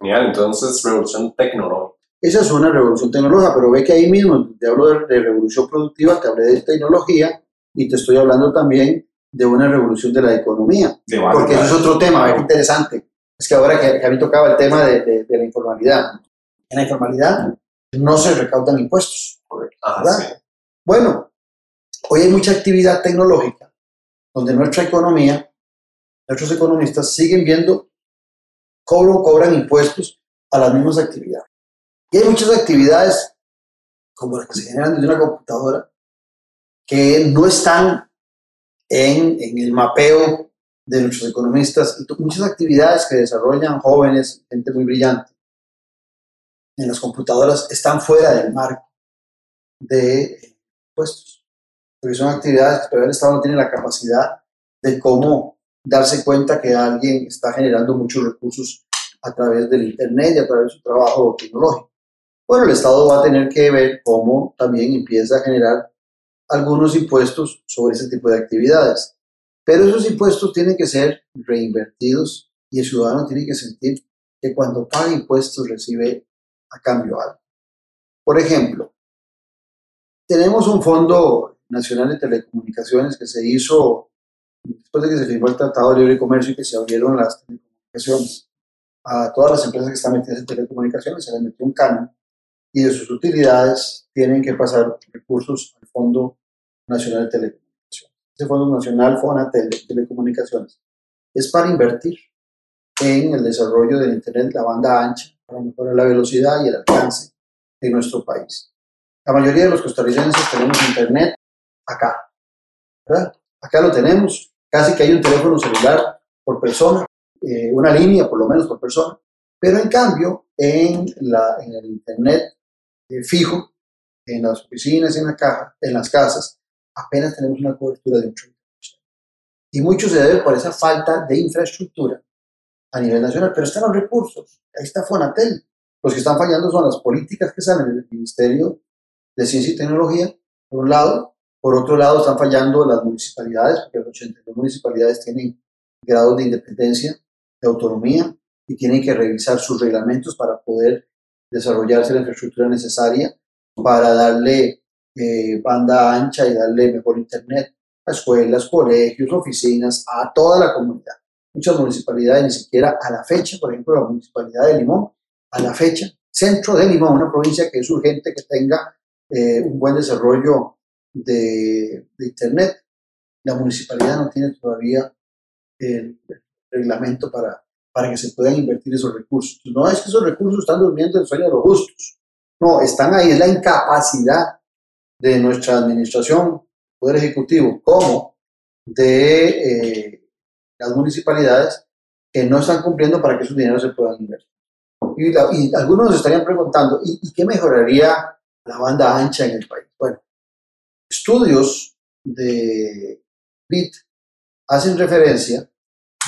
Genial, entonces revolución tecnológica. Esa es una revolución tecnológica, pero ve que ahí mismo te hablo de, de, revolución productiva, te hablé de tecnología y te estoy hablando también de una revolución de la economía, De porque eso es otro tema, ve qué interesante. Es que ahora que, que a mí tocaba el tema de, de, de, la informalidad, en la informalidad no se recaudan impuestos. Ah, ¿verdad? sí. Bueno, hoy hay mucha actividad tecnológica donde nuestra economía, nuestros economistas siguen viendo cómo cobran impuestos a las mismas actividades. Y hay muchas actividades, como las que se generan desde una computadora, que no están en, en el mapeo de nuestros economistas. Y muchas actividades que desarrollan jóvenes, gente muy brillante, en las computadoras están fuera del marco de impuestos. porque son actividades que todavía el Estado no tiene la capacidad de cómo darse cuenta que alguien está generando muchos recursos a través del Internet y a través de su trabajo tecnológico. Bueno, el Estado va a tener que ver cómo también empieza a generar algunos impuestos sobre ese tipo de actividades. Pero esos impuestos tienen que ser reinvertidos y el ciudadano tiene que sentir que cuando paga impuestos recibe a cambio algo. Por ejemplo, tenemos un Fondo Nacional de Telecomunicaciones que se hizo después de que se firmó el Tratado de Libre Comercio y que se abrieron las telecomunicaciones. A todas las empresas que están metidas en telecomunicaciones se les metió un canon y de sus utilidades tienen que pasar recursos al Fondo Nacional de Telecomunicaciones. Ese Fondo Nacional, de Telecomunicaciones, es para invertir en el desarrollo del Internet, la banda ancha, para mejorar la velocidad y el alcance de nuestro país. La mayoría de los costarricenses tenemos Internet acá. Acá lo tenemos, casi que hay un teléfono celular por persona, eh, una línea por lo menos por persona, pero en cambio en, la, en el Internet eh, fijo, en las oficinas, en, la caja, en las casas, apenas tenemos una cobertura de un 30%. Y mucho se debe por esa falta de infraestructura a nivel nacional, pero están los recursos, ahí está Fonatel. Los que están fallando son las políticas que salen del Ministerio de Ciencia y Tecnología, por un lado, por otro lado están fallando las municipalidades, porque las 82 municipalidades tienen grados de independencia, de autonomía, y tienen que revisar sus reglamentos para poder desarrollarse la infraestructura necesaria para darle eh, banda ancha y darle mejor internet a escuelas, colegios, oficinas, a toda la comunidad. Muchas municipalidades ni siquiera a la fecha, por ejemplo, la municipalidad de Limón, a la fecha, centro de Limón, una provincia que es urgente que tenga eh, un buen desarrollo de, Internet, la municipalidad no tiene todavía el reglamento para para que se puedan invertir esos recursos. No es que esos recursos están durmiendo el sueño de los justos. No, están ahí, es la incapacidad de nuestra administración, Poder Ejecutivo, como de eh, las municipalidades que no están cumpliendo para que esos dineros se puedan invertir. Y, algunos nos estarían preguntando, ¿y, ¿y, qué mejoraría la banda ancha en el país? Bueno, estudios de BIT hacen referencia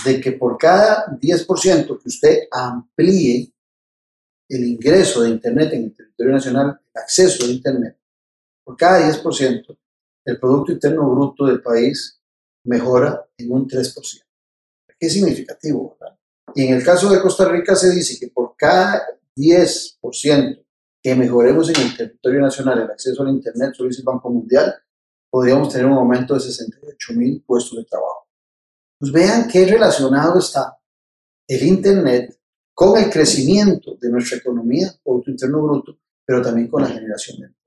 de que por cada 10% que usted amplíe el ingreso de Internet en el territorio nacional, el acceso a Internet, por cada 10%, el Producto Interno Bruto del país mejora en un 3%. Qué significativo, ¿verdad? Y en el caso de Costa Rica se dice que por cada 10% que mejoremos en el territorio nacional el acceso al Internet, lo dice el Banco Mundial, podríamos tener un aumento de 68 mil puestos de trabajo. Pues vean qué relacionado está el Internet con el crecimiento de nuestra economía, Producto Interno Bruto, pero también con la generación de empleo.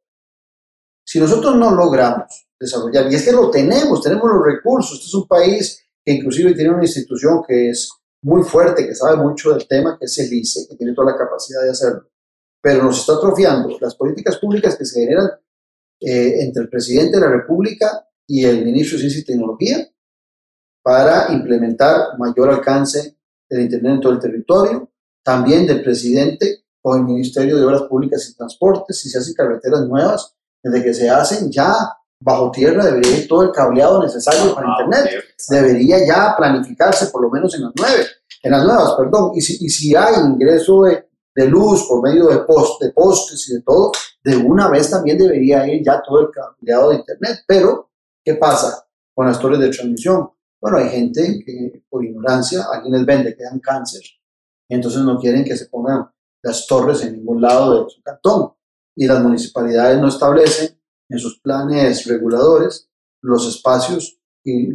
Si nosotros no logramos desarrollar, y es que lo tenemos, tenemos los recursos, este es un país que inclusive tiene una institución que es muy fuerte, que sabe mucho del tema, que es el ICE, que tiene toda la capacidad de hacerlo, pero nos está atrofiando las políticas públicas que se generan eh, entre el presidente de la República y el ministro de Ciencia y Tecnología, para implementar mayor alcance del Internet en todo el territorio, también del presidente con el Ministerio de Obras Públicas y Transportes, si se hacen carreteras nuevas, desde que se hacen ya bajo tierra debería ir todo el cableado necesario para ah, Internet, debería ya planificarse por lo menos en las nueve, en las nuevas, perdón, y si, y si hay ingreso de, de luz por medio de, post, de postes y de todo, de una vez también debería ir ya todo el cableado de Internet, pero ¿qué pasa con las torres de transmisión? Bueno, hay gente que por ignorancia, alguien les vende que dan cáncer, y entonces no quieren que se pongan las torres en ningún lado de su cantón. Y las municipalidades no establecen en sus planes reguladores los espacios y,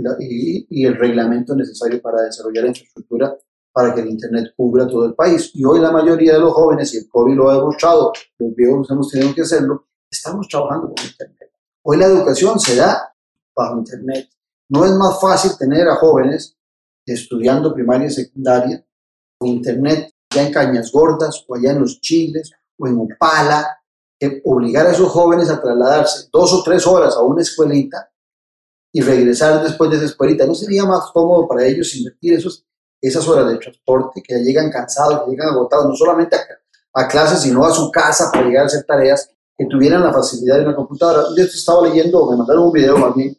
y, el reglamento necesario para desarrollar la infraestructura para que el Internet cubra todo el país. Y hoy la mayoría de los jóvenes, y el COVID lo ha demostrado, los viejos hemos tenido que hacerlo, estamos trabajando con Internet. Hoy la educación se da bajo Internet. No es más fácil tener a jóvenes estudiando primaria y secundaria o internet ya en Cañas Gordas o allá en los Chiles o en Opala, que obligar a esos jóvenes a trasladarse dos o tres horas a una escuelita y regresar después de esa escuelita. ¿No sería más cómodo para ellos invertir esos, esas horas de transporte que llegan cansados, que llegan agotados, no solamente a, a clases, sino a su casa para llegar a hacer tareas que tuvieran la facilidad de una computadora. Yo estaba leyendo, me mandaron un video más bien,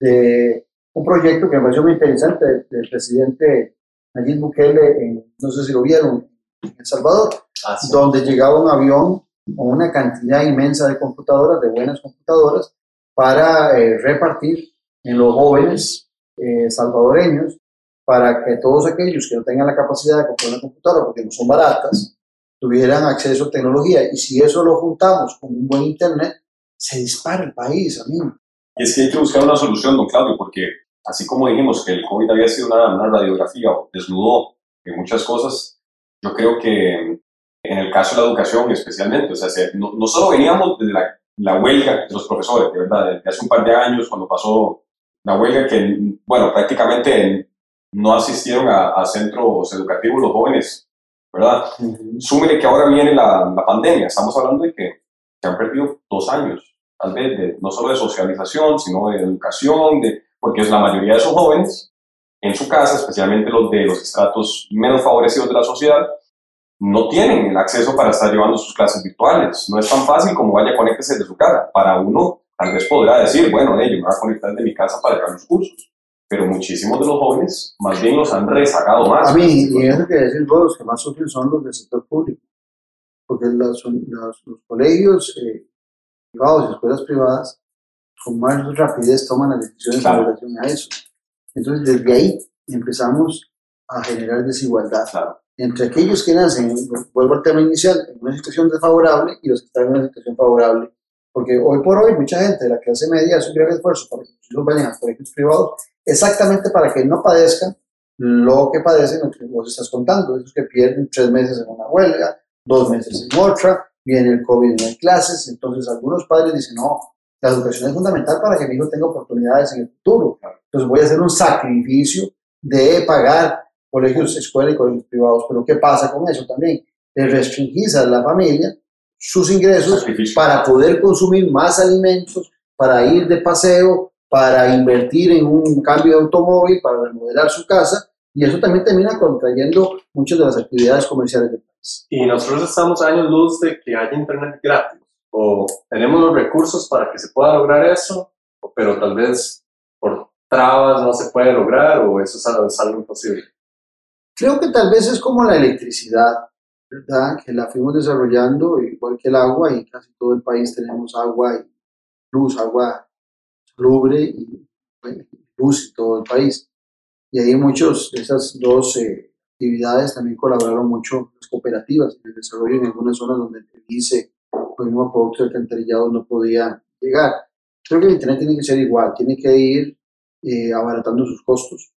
de un proyecto que me pareció muy interesante del presidente Nayib Bukele, no sé si lo vieron, en El Salvador, ah, donde llegaba un avión una cantidad inmensa de computadoras, de buenas computadoras, para eh, repartir en los jóvenes eh, salvadoreños, para que todos aquellos que no tengan la capacidad de comprar una computadora, porque no son baratas, tuvieran acceso a tecnología. Y si eso lo juntamos con un buen Internet, se dispara el país, amigo. Y es que hay que buscar una solución, don Claudio, porque así como dijimos que el COVID había sido una, una radiografía o desnudó en muchas cosas, yo creo que en el caso de la educación especialmente, o sea, no, no solo veníamos de la, la, huelga de los profesores, de verdad, de hace un par de años cuando pasó la huelga que, bueno, prácticamente no asistieron a, a centros educativos los jóvenes, ¿verdad? Súmele que ahora viene la, la, pandemia, estamos hablando de que, que, han perdido dos años, tal vez, de, no solo de socialización, sino de educación, de, porque es la mayoría de esos jóvenes en su casa, especialmente los de los estratos menos favorecidos de la sociedad, no tienen el acceso para estar llevando sus clases virtuales. No es tan fácil como vaya, conéctese de su casa. Para uno, tal vez podrá decir, bueno, yo me voy a conectar de mi casa para llevar los cursos. Pero muchísimos de los jóvenes más bien los han rezagado más. A mí, y eso que decir todos los que más sufren son los del sector público. Porque los, los, colegios eh, privados y escuelas privadas con más rapidez toman las decisiones en relación a eso. Entonces, desde ahí empezamos a generar desigualdad entre aquellos que nacen, vuelvo al tema inicial, en una situación desfavorable y los que están en una situación favorable. Porque hoy por hoy mucha gente de la clase media hace un gran esfuerzo para que sus hijos vayan a colegios privados, exactamente para que no padezcan lo que padecen lo que vos estás contando, esos que pierden tres meses en una huelga, dos meses en otra, viene el COVID y no hay clases, entonces algunos padres dicen, no, la educación es fundamental para que mi hijo tenga oportunidades en el futuro. Entonces voy a hacer un sacrificio de pagar colegios, escuelas y colegios privados. Pero ¿qué pasa con eso también? Le restringís a la familia sus ingresos para poder consumir más alimentos, para ir de paseo, para invertir en un cambio de automóvil, para remodelar su casa, y eso también termina contrayendo muchas de las actividades comerciales del país. Y nosotros estamos años luz de que haya internet gratis, o tenemos los recursos para que se pueda lograr eso, pero tal vez por trabas no se puede lograr, o eso es algo imposible. Creo que tal vez es como la electricidad, ¿verdad? Que la fuimos desarrollando igual que el agua y casi todo el país tenemos agua y luz, agua salubre y luz en todo el país. Y ahí muchos de esas dos eh, actividades también colaboraron mucho las cooperativas en el desarrollo en algunas zonas donde el dice o el mismo producto alcantarillado no podía llegar. Creo que el Internet tiene que ser igual, tiene que ir eh, abaratando sus costos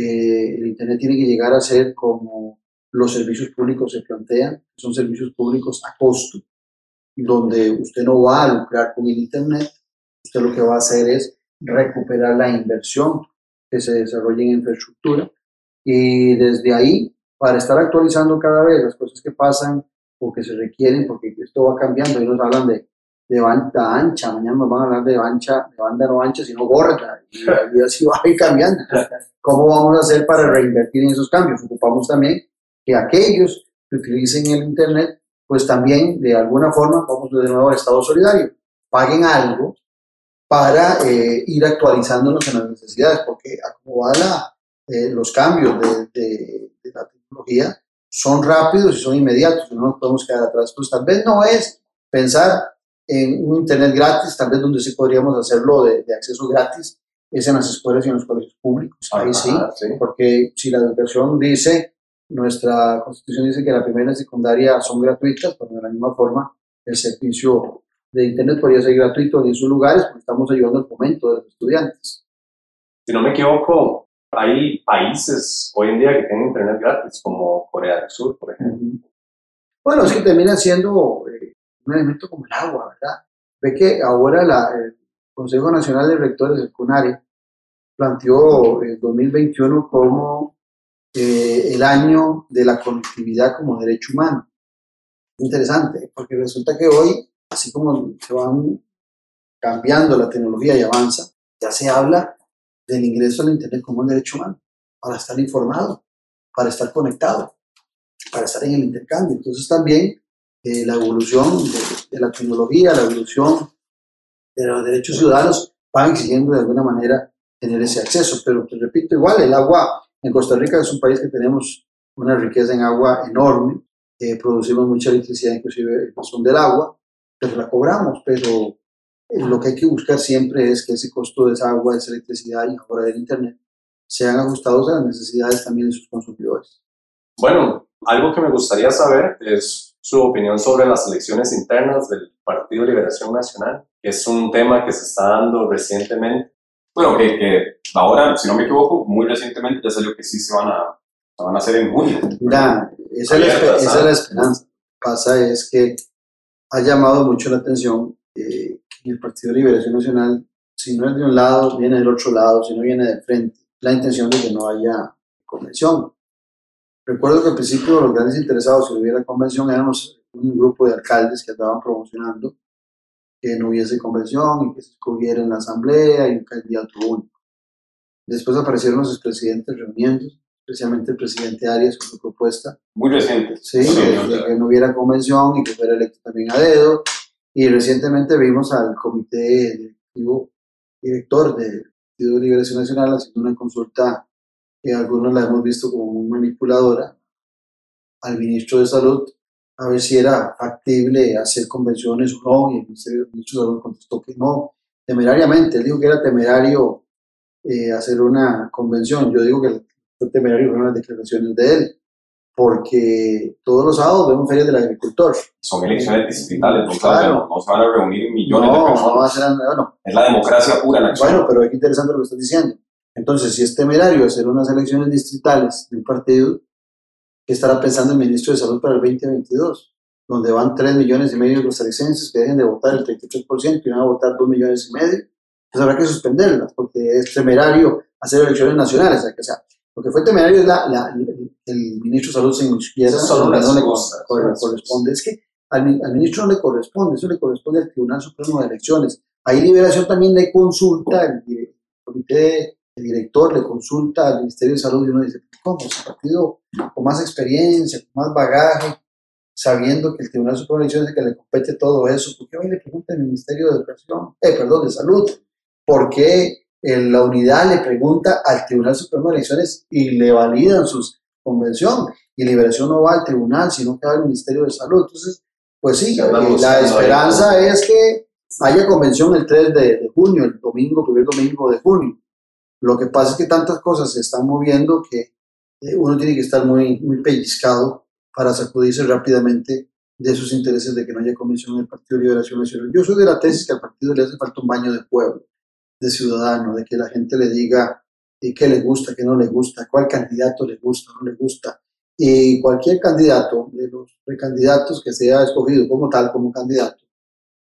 el Internet tiene que llegar a ser como los servicios públicos se plantean, son servicios públicos a costo, donde usted no va a lucrar con el Internet, usted lo que va a hacer es recuperar la inversión que se desarrolla en infraestructura. Y desde ahí, para estar actualizando cada vez las cosas que pasan o que se requieren, porque esto va cambiando, ellos hablan de de banda ancha, mañana nos van a hablar de, ancha, de banda no ancha, sino gorda, y, así va a ir cambiando. ¿Cómo vamos a hacer para reinvertir en esos cambios? Ocupamos también que aquellos que utilicen el Internet, pues también de alguna forma, vamos de nuevo al Estado Solidario, paguen algo para eh, ir actualizándonos en las necesidades, porque como van eh, los cambios de, de, de la tecnología, son rápidos y son inmediatos, no nos podemos quedar atrás. Pues tal vez no es pensar en un Internet gratis, tal vez donde sí podríamos hacerlo de, acceso gratis, es en las escuelas y en los colegios públicos. Ahí sí, porque si la educación dice, nuestra constitución dice que la primera y secundaria son gratuitas, pues de la misma forma el servicio de Internet podría ser gratuito en esos lugares porque estamos ayudando al fomento de los estudiantes. Si no me equivoco, hay países hoy en día que tienen Internet gratis, como Corea del Sur, por ejemplo. Bueno, es que termina siendo eh, un elemento como el agua, ¿verdad? Ve que ahora la, el Consejo Nacional de Rectores, el CONARE, planteó el 2021 como eh, el año de la conectividad como derecho humano. Interesante, porque resulta que hoy, así como se van cambiando la tecnología y avanza, ya se habla del ingreso al Internet como un derecho humano, para estar informado, para estar conectado, para estar en el intercambio. Entonces también la evolución de la tecnología, la evolución de los derechos ciudadanos, van exigiendo de alguna manera tener ese acceso. Pero te repito, igual el agua en Costa Rica es un país que tenemos una riqueza en agua enorme, eh, producimos mucha electricidad, inclusive en razón del agua, pero la cobramos, pero lo que hay que buscar siempre es que ese costo de esa agua, de esa electricidad y ahora del Internet sean ajustados a las necesidades también de sus consumidores. Bueno, algo que me gustaría saber es su opinión sobre las elecciones internas del Partido Liberación Nacional. Es un tema que se está dando recientemente. Bueno, que, que ahora, si no me equivoco, muy recientemente ya salió que sí se van a, se van a hacer en junio. Mira, esa, es la, espe- esa es la esperanza. Pasa es que ha llamado mucho la atención eh, que el Partido de Liberación Nacional, si no es de un lado, viene del otro lado, si no viene de frente, la intención de que no haya convención. Recuerdo que al principio los grandes interesados si hubiera convención éramos un grupo de alcaldes que estaban promocionando que no hubiese convención y que se escogiera en la asamblea y un candidato único. Después aparecieron los expresidentes reuniendo, especialmente el presidente Arias con su propuesta Muy reciente. Sí, de, de que no hubiera convención y que fuera electo también a dedo. Y recientemente vimos al comité directivo, director del Partido de Liberación Nacional haciendo una consulta que algunos la hemos visto como manipuladora al ministro de Salud a ver si era factible hacer convenciones o no, y el ministerio- de Salud contestó que no, temerariamente, él dijo que era temerario eh, hacer una convención, yo digo que fue temerario fueron las declaraciones de él, porque todos los sábados vemos ferias del agricultor. Son elecciones distritales, no, Claro. no se van a reunir millones de no, personas. no va a ser, bueno, Es la democracia pura en acción. bueno, pero es interesante lo que estás diciendo. Entonces, si es temerario hacer unas elecciones distritales de un partido, ¿qué estará pensando el ministro de Salud para el 2022? Donde van 3 millones y medio de costarricenses que dejen de votar el 33% y van a votar 2 millones y medio. Pues habrá que suspenderlas, porque es temerario hacer elecciones nacionales. O sea, que, o sea, lo que fue temerario es la, la- el, ministro de Salud se inmiscuyera Eso solo no le corresponde. Es que al, mi- al ministro no le corresponde, eso le corresponde al Tribunal Supremo de Elecciones. Ahí Liberación también le consulta, el, el comité, el director le consulta al Ministerio de Salud y uno dice, ¿cómo? Ese partido con más experiencia, con más bagaje, sabiendo que el Tribunal Supremo de Elecciones es el que le compete todo eso, ¿por qué hoy le pregunta al Ministerio de Educación, eh, perdón, de Salud? ¿Por qué eh, la unidad le pregunta al Tribunal Supremo de Elecciones y le validan su convención? Y Liberación no va al tribunal, sino que va al Ministerio de Salud. Entonces, pues sí, la esperanza es que haya convención el 3 de, de junio, el domingo, primer domingo de junio. Lo que pasa es que tantas cosas se están moviendo que eh, uno tiene que estar muy, muy pellizcado para sacudirse rápidamente de sus intereses de que no haya convención en el Partido de Liberación Nacional. Yo soy de la tesis que al partido le hace falta un baño de pueblo, de ciudadano, de que la gente le diga eh, qué le gusta, qué no le gusta, cuál candidato le gusta, no le gusta. Y cualquier candidato de los precandidatos que sea escogido como tal, como candidato,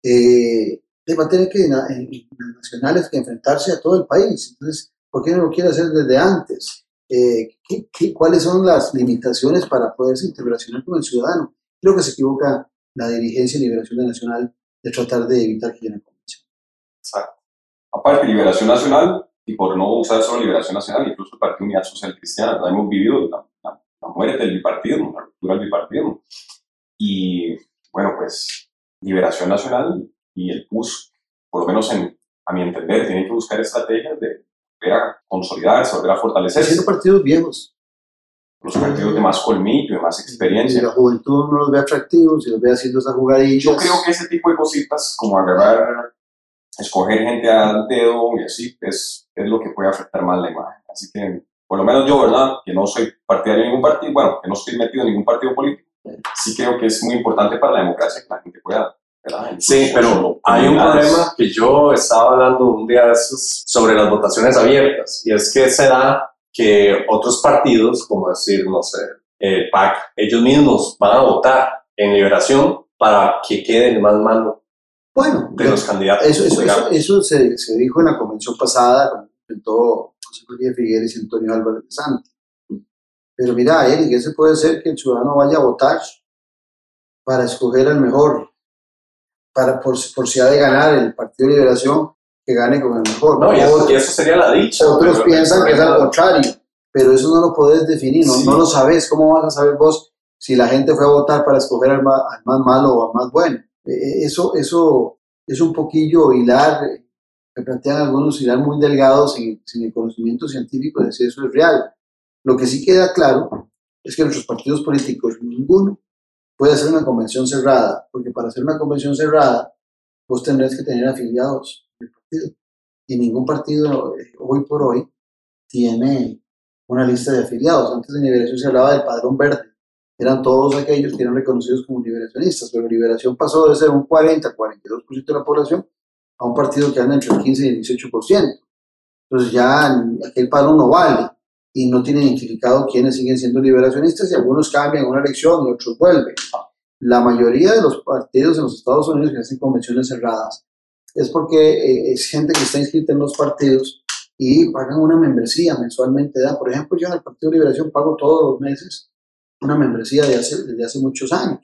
eh, va a tener que en, en- en nacionales que enfrentarse a todo el país. Entonces, ¿por qué no lo quiere hacer desde antes? Eh, ¿qué- qué- cuáles son las limitaciones para poderse interrelacionar con el ciudadano? Creo que se equivoca la dirigencia de Liberación Nacional de tratar de evitar que haya una convención. Exacto. Aparte, Liberación Nacional, y por no usar solo Liberación Nacional, incluso el Partido Unidad Social Cristiana, ya hemos vivido la, la- la muerte del bipartidismo, la ruptura del bipartidismo. Y bueno, pues Liberación Nacional y el PUS, por lo menos en, a mi entender, tienen que buscar estrategias de volver a consolidarse, volver a fortalecerse. Siendo partidos viejos, Los partidos de más colmillo, de más y experiencia. la juventud no los ve atractivos y los ve haciendo esas jugadillas. Yo creo que ese tipo de cositas, como agarrar, escoger gente al dedo y así, es, es lo que puede afectar más la imagen. Así que, por lo menos yo, ¿verdad? Que no soy partidario de ningún partido, bueno, que no estoy metido en ningún partido político, sí creo que es muy importante para la democracia que la gente pueda, ¿verdad? Sí, pero hay un problema que yo estaba hablando un día de esos sobre las votaciones abiertas, y es que se da que otros partidos, como decir, no sé, el PAC, ellos mismos van a votar en liberación para que quede el más malo Bueno, de los candidatos. Eso, eso, eso, eso se, se dijo en la convención pasada, cuando presentó José María Figueres y Antonio Álvarez de Santos. Pero mira, Eric, ese puede ser que el ciudadano vaya a votar para escoger al mejor, para, por, por si ha de ganar el Partido de Liberación, que gane con el mejor. No, y eso, y eso sería la dicha. otros piensan que es al contrario, pero eso no lo puedes definir, no, Sí. no lo sabes. ¿Cómo vas a saber vos si la gente fue a votar para escoger al más, al más malo o al más bueno? Eh, eso, eso es un poquillo hilar, que plantean algunos hilar muy delgados sin, sin el conocimiento científico de si eso es real. Lo que sí queda claro es que nuestros partidos políticos, ninguno puede hacer una convención cerrada, porque para hacer una convención cerrada, vos tendrás que tener afiliados del partido. Y ningún partido eh, hoy por hoy tiene una lista de afiliados. Antes de Liberación se hablaba del padrón verde. Eran todos aquellos que eran reconocidos como liberacionistas, pero Liberación pasó de ser un 40, 42% de la población a un partido que anda entre el 15 y el 18%. Entonces ya aquel padrón no vale y no tiene identificado quiénes siguen siendo liberacionistas y algunos cambian una elección y otros vuelven. La mayoría de los partidos en los Estados Unidos que hacen convenciones cerradas es porque eh, es gente que está inscrita en los partidos y pagan una membresía mensualmente. Por ejemplo, yo en el Partido de Liberación pago todos los meses una membresía de hace, desde hace muchos años.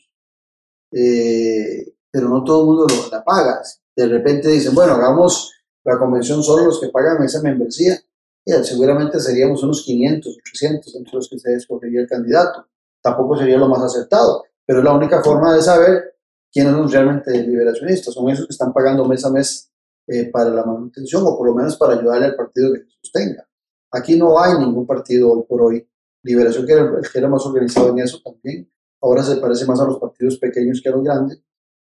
Eh, pero no todo el mundo lo, la paga. De repente dicen, bueno, hagamos la convención solo los que pagan esa membresía seguramente seríamos unos 500, 800 entre los que se escogería el candidato. Tampoco sería lo más acertado, pero es la única forma de saber quiénes son realmente liberacionistas. Son esos que están pagando mes a mes eh, para la manutención o por lo menos para ayudarle al partido que sostenga. Aquí no hay ningún partido hoy por hoy. Liberación, que era el que era más organizado en eso también, ahora se parece más a los partidos pequeños que a los grandes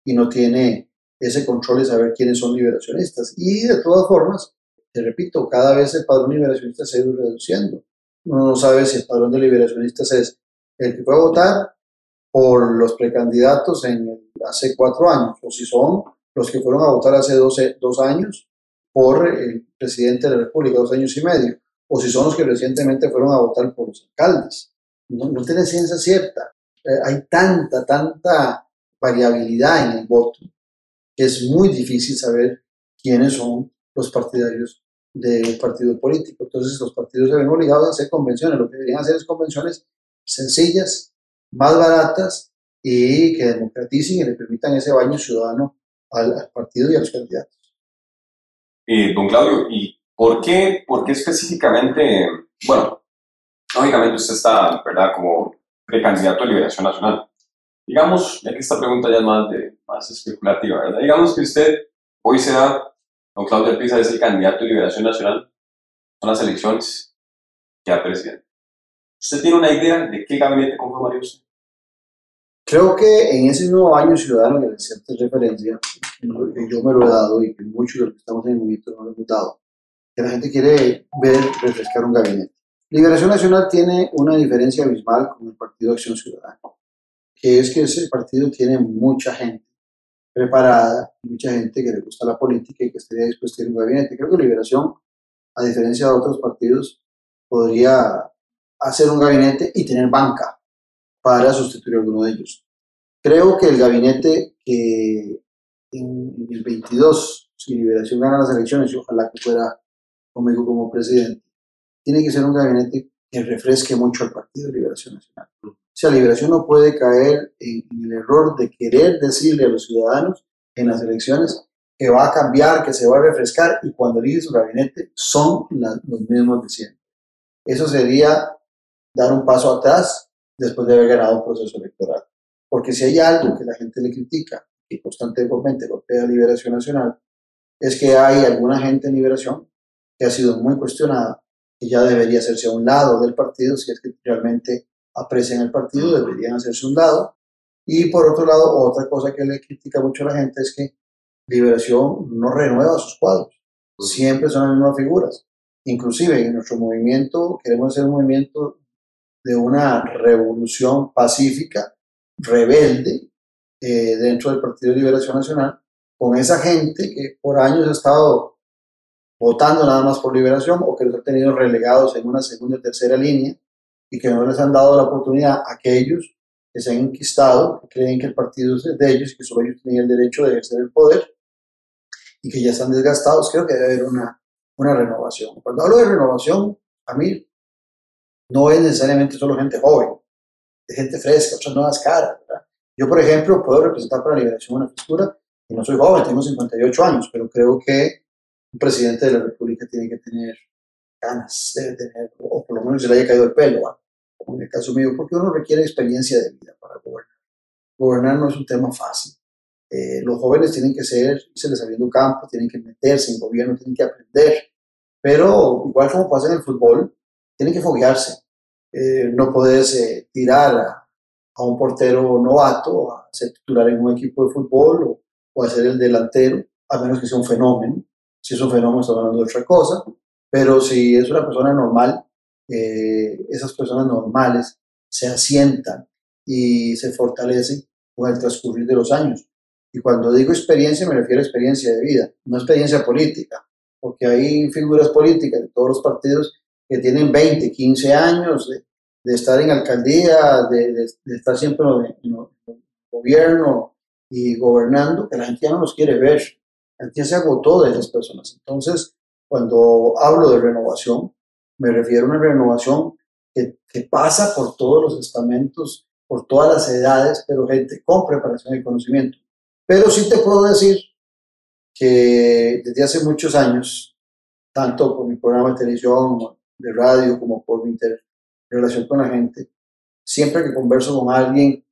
y no tiene ese control de saber quiénes son liberacionistas. Y de todas formas, te repito, cada vez el padrón liberacionista se ha ido reduciendo. Uno no sabe si el padrón de liberacionistas es el que puede votar por los precandidatos en hace cuatro años, o si son los que fueron a votar hace dos años por el presidente de la República, dos años y medio, o si son los que recientemente fueron a votar por los alcaldes. No, no tiene ciencia cierta. Eh, hay tanta, tanta variabilidad en el voto que es muy difícil saber quiénes son los partidarios de un partido político. Entonces los partidos se ven obligados a hacer convenciones. Lo que deberían hacer es convenciones sencillas, más baratas y que democraticen y le permitan ese baño ciudadano al, partido y a los candidatos. Eh, don Claudio, ¿y por qué, por qué específicamente, bueno, lógicamente usted está, ¿verdad?, como precandidato a Liberación Nacional. Digamos, ya que esta pregunta ya es más, de, más especulativa, ¿verdad? Digamos que usted hoy se da Don Claudio Pisa es el candidato de Liberación Nacional. Son las elecciones que a presidente. ¿Usted tiene una idea de qué gabinete conformaría usted? Creo que en ese nuevo año ciudadano que cierta referencia, que yo me lo he dado y que muchos de los que estamos en el movimiento no lo hemos dado, que la gente quiere ver refrescar un gabinete. Liberación Nacional tiene una diferencia abismal con el Partido Acción Ciudadana, que es que ese partido tiene mucha gente preparada, mucha gente que le gusta la política y que estaría dispuesta a ir a un gabinete. Creo que Liberación, a diferencia de otros partidos, podría hacer un gabinete y tener banca para sustituir a alguno de ellos. Creo que el gabinete que en, el 22, si Liberación gana las elecciones, y ojalá que fuera conmigo como presidente, tiene que ser un gabinete que refresque mucho al Partido de Liberación Nacional sea, Liberación no puede caer en, el error de querer decirle a los ciudadanos en las elecciones que va a cambiar, que se va a refrescar y cuando elige su gabinete son los mismos de siempre. Eso sería dar un paso atrás después de haber ganado un proceso electoral. Porque si hay algo que la gente le critica y constantemente golpea a Liberación Nacional, es que hay alguna gente en Liberación que ha sido muy cuestionada y ya debería hacerse a un lado del partido si es que realmente aprecian el partido, deberían hacerse un lado. Y por otro lado, otra cosa que le critica mucho a la gente es que Liberación no renueva sus cuadros, siempre son las mismas figuras. Inclusive en nuestro movimiento queremos hacer un movimiento de una revolución pacífica, rebelde, eh, dentro del Partido de Liberación Nacional, con esa gente que por años ha estado votando nada más por liberación o que los ha tenido relegados en una segunda y tercera línea y que no les han dado la oportunidad a aquellos que se han enquistado, que creen que el partido es de ellos que solo ellos tenían el derecho de ejercer el poder y que ya están desgastados, creo que debe haber una, una renovación. Cuando hablo de renovación, a mí no es necesariamente solo gente joven, es gente fresca, otras nuevas caras. Yo, por ejemplo, puedo representar para la liberación una frescura y no soy joven, tengo 58 años, pero creo que un presidente de la República tiene que tener ganas, de tener, o por lo menos se le haya caído el pelo como en el caso mío, porque uno requiere experiencia de vida para gobernar. Gobernar no es un tema fácil. Eh, los jóvenes tienen que ser, se les abriendo campo, tienen que meterse en gobierno, tienen que aprender. Pero igual como pasa en el fútbol, tienen que foguearse. Eh, no puedes eh, tirar a, a, un portero novato a ser titular en un equipo de fútbol o, o a ser el delantero, a menos que sea un fenómeno. Si es un fenómeno, estamos hablando de otra cosa. Pero si es una persona normal, eh, esas personas normales se asientan y se fortalecen con el transcurrir de los años. Y cuando digo experiencia me refiero a experiencia de vida, no experiencia política, porque hay figuras políticas de todos los partidos que tienen 20, 15 años de, estar en alcaldía, de, estar siempre en el gobierno y gobernando, que la gente ya no los quiere ver. La gente se agotó de esas personas. Entonces, cuando hablo de renovación, me refiero a una renovación que, pasa por todos los estamentos, por todas las edades, pero gente con preparación y conocimiento. Pero sí te puedo decir que desde hace muchos años, tanto por mi programa de televisión, de radio, como por mi relación con la gente, siempre que converso con alguien,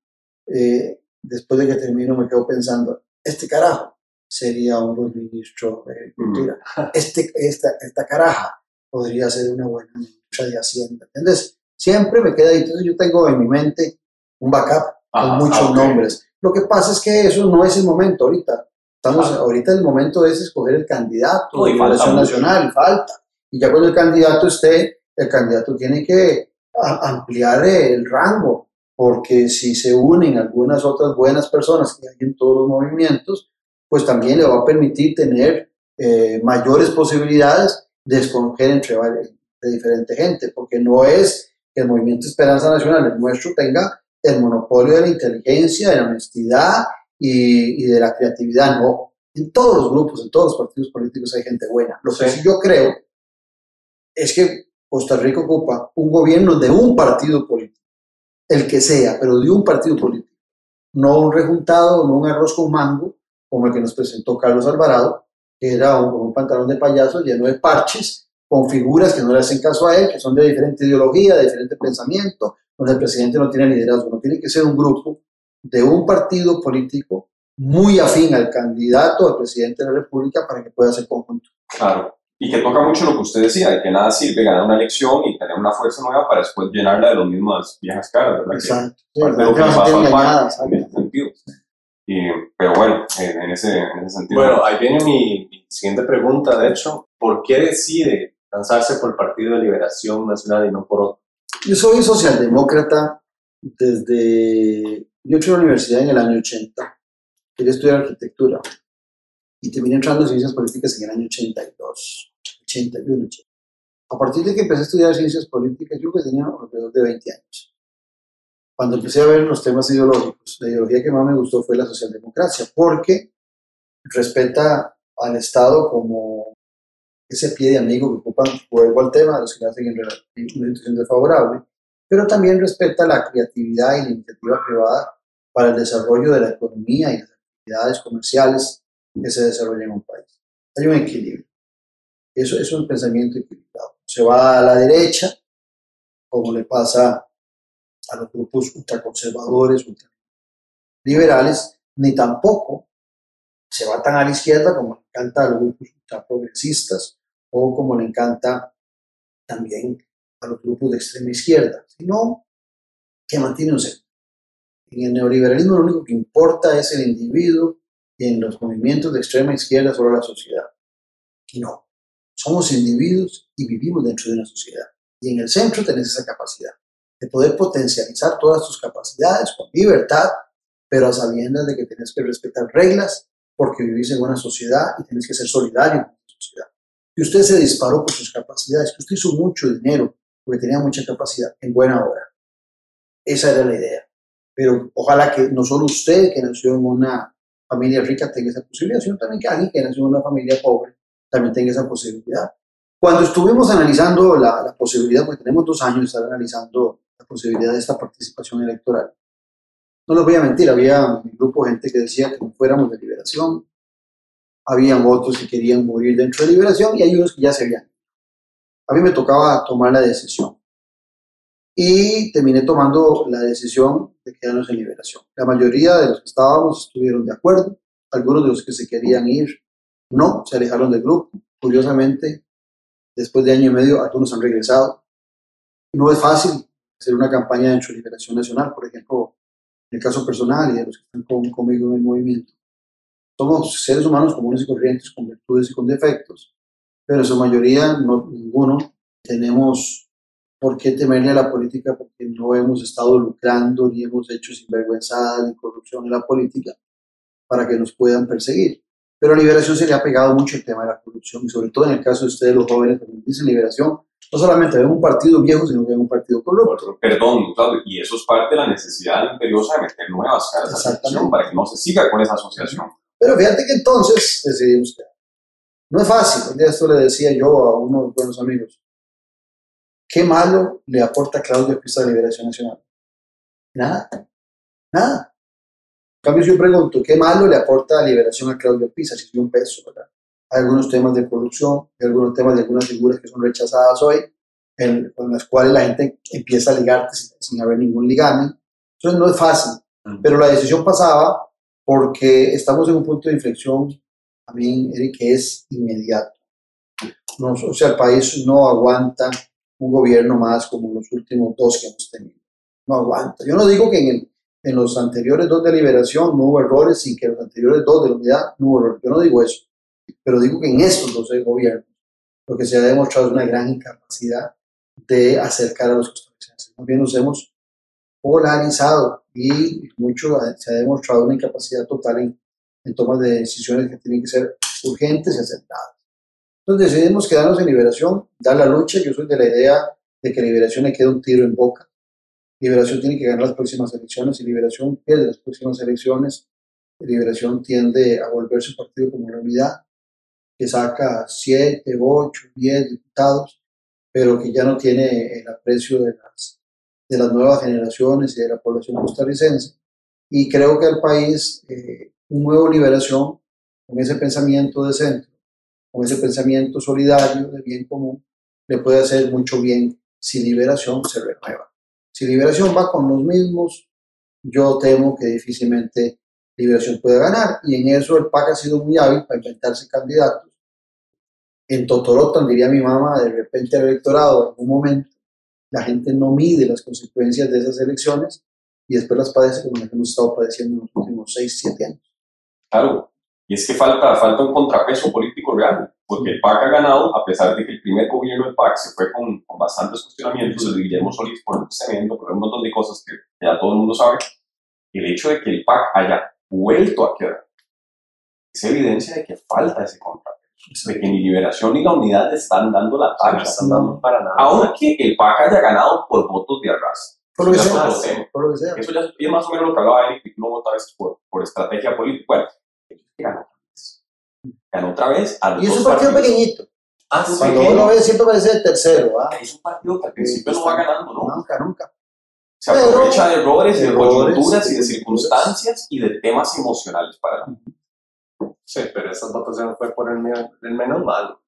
eh, después de que termino me quedo pensando, este carajo sería un buen ministro de Agricultura, mm. este, esta, esta caraja podría ser una buena ministra de Hacienda. ¿Entiendes? Siempre me queda ahí. Entonces yo tengo en mi mente un backup con muchos okay. nombres. Lo que pasa es que eso no es el momento ahorita. Estamos, ah. ahorita el momento es escoger el candidato No, y falta elección nacional, falta. Y ya cuando el candidato esté, el candidato tiene que ampliar el rango, porque si se unen algunas otras buenas personas que hay en todos los movimientos, pues también le va a permitir tener eh, mayores posibilidades de escoger entre de diferente gente, porque no es que el movimiento Esperanza Nacional, el nuestro, tenga el monopolio de la inteligencia, de la honestidad y, y de la creatividad, no. En todos los grupos, en todos los partidos políticos hay gente buena. Lo que Sí. sí yo creo es que Costa Rica ocupa un gobierno de un partido político, el que sea, pero de un partido político, no un rejuntado, no un arroz con mango, como el que nos presentó Carlos Alvarado, que era un, un pantalón de payaso lleno de parches, con figuras que no le hacen caso a él, que son de diferente ideología, de diferente pensamiento, donde el presidente no tiene liderazgo, no tiene que ser un grupo de un partido político muy afín al candidato al presidente de la República para que pueda ser conjunto. Claro. Y que toca mucho lo que usted decía, de que nada sirve ganar una elección y tener una fuerza nueva para después llenarla de las mismas viejas caras, ¿verdad? Que Exacto. Sí, parte de lo que pasó al PAN en ese sentido. Y, pero bueno, en, en ese, en ese sentido. Bueno, ahí viene mi, mi siguiente pregunta, de hecho. ¿Por qué decide lanzarse por el Partido de Liberación Nacional y no por otro? Yo soy socialdemócrata desde... Yo entré a la universidad en el año 80. Quería estudiar arquitectura. Y terminé entrando en ciencias políticas en el año 82, 81, 80. A partir de que empecé a estudiar ciencias políticas, yo que tenía alrededor de 20 años. Cuando empecé a ver los temas ideológicos, la ideología que más me gustó fue la socialdemocracia, porque respeta al Estado como ese pie de amigo que ocupan, vuelvo al tema, los que hacen en, una situación desfavorable, pero también respeta la creatividad y la iniciativa privada para el desarrollo de la economía y las actividades comerciales que se desarrollan en un país. Hay un equilibrio. Eso es un pensamiento equilibrado. Se va a la derecha, como le pasa a los grupos ultraconservadores, ultraliberales, ni tampoco se va tan a la izquierda como le encanta a los grupos ultraprogresistas o como le encanta también a los grupos de extrema izquierda, sino que mantiene un centro. En el neoliberalismo lo único que importa es el individuo y en los movimientos de extrema izquierda solo la sociedad. Y no, somos individuos y vivimos dentro de una sociedad. Y en el centro tenés esa capacidad de poder potencializar todas tus capacidades con libertad, pero a sabiendas de que tienes que respetar reglas porque vivís en una sociedad y tienes que ser solidario con la sociedad. Y usted se disparó por sus capacidades, que usted hizo mucho dinero porque tenía mucha capacidad en buena hora. Esa era la idea. Pero ojalá que no solo usted, que nació en una familia rica, tenga esa posibilidad, sino también que alguien que nació en una familia pobre también tenga esa posibilidad. Cuando estuvimos analizando la, la posibilidad, porque tenemos dos años de estar analizando posibilidad de esta participación electoral, no les voy a mentir, había un grupo de gente que decía que no fuéramos de liberación, habían otros que querían morir dentro de liberación y hay unos que ya se habían. A mí me tocaba tomar la decisión y terminé tomando la decisión de quedarnos en liberación. La mayoría de los que estábamos estuvieron de acuerdo, algunos de los que se querían ir no, se alejaron del grupo. Curiosamente, después de año y medio, algunos han regresado. No es fácil hacer una campaña de liberación nacional, por ejemplo, en el caso personal y de los que están conmigo en el movimiento. Somos seres humanos comunes y corrientes, con virtudes y con defectos, pero en su mayoría, no, ninguno, tenemos por qué temerle a la política porque no hemos estado lucrando ni hemos hecho sinvergüenzadas ni corrupción en la política para que nos puedan perseguir. Pero a Liberación se le ha pegado mucho el tema de la corrupción y sobre todo en el caso de ustedes los jóvenes, cuando dicen Liberación, no solamente ven un partido viejo, sino que ven un partido corrupto. Perdón, Claudio, y eso es parte de la necesidad imperiosa de meter nuevas caras a la para que no se siga con esa asociación. Pero fíjate que entonces decidimos que no es fácil. de esto le decía yo a unos buenos amigos. ¿Qué malo le aporta Claudio Pisa a la Liberación Nacional? Nada. Nada. En cambio, yo pregunto, ¿qué malo le aporta la liberación a Claudio Pisa? Si un peso, ¿verdad? Hay algunos temas de corrupción, hay algunos temas de algunas figuras que son rechazadas hoy, con las cuales la gente empieza a ligarte sin, haber ningún ligame. Entonces no es fácil, pero la decisión pasaba porque estamos en un punto de inflexión, a mí, Eric, que es inmediato. No, o sea, el país no aguanta un gobierno más como los últimos dos que hemos tenido. No aguanta. Yo no digo que en, el, en los anteriores dos de liberación no hubo errores y que en los anteriores dos de la unidad no hubo errores. Yo no digo eso. Pero digo que en estos dos gobiernos lo que se ha demostrado es una gran incapacidad de acercar a los costarricenses. También nos hemos polarizado y mucho se ha demostrado una incapacidad total en, en tomas de decisiones que tienen que ser urgentes y acertadas. Entonces decidimos quedarnos en Liberación, dar la lucha. Yo soy de la idea de que Liberación le quede un tiro en boca. Liberación tiene que ganar las próximas elecciones y Liberación pierde las próximas elecciones. Liberación tiende a volverse un partido como la unidad que saca 7, 8, 10 diputados, pero que ya no tiene el aprecio de las, de las nuevas generaciones y de la población costarricense. Y creo que al país, eh, un nuevo liberación, con ese pensamiento de centro, con ese pensamiento solidario de bien común, le puede hacer mucho bien si liberación se renueva. Si liberación va con los mismos, yo temo que difícilmente liberación puede ganar. Y en eso el PAC ha sido muy hábil para inventarse candidatos en Totorotan, diría mi mamá, de repente el electorado, en algún momento, la gente no mide las consecuencias de esas elecciones y después las padece como las hemos estado padeciendo en los últimos 6, 7 años. Claro, y es que falta, falta un contrapeso político real, porque el PAC ha ganado, a pesar de que el primer gobierno del PAC se fue con, con bastantes cuestionamientos, de Guillermo Solís por el cemento, por un montón de cosas que ya todo el mundo sabe, el hecho de que el PAC haya vuelto a quedar es evidencia de que falta ese contrapeso de que ni Liberación ni la Unidad están dando la talla. están dando para nada. Aún que el PAC haya ganado por votos de arrastre. Por lo, que sea, por lo que sea. Eso ya es más o menos lo que hablaba Eric, que no vota a veces por, por estrategia política. Bueno, ganó otra vez. Ganó otra vez a los Y es un partido pequeñito. Ah, Cuando uno ve siempre parece el tercero. ¿ah? Es un partido que al principio no va ganando, ¿no? Nunca, nunca. Se aprovecha de errores, de coyunturas y de circunstancias y de temas emocionales para la Sí, pero esa votación fue por el, menos malo.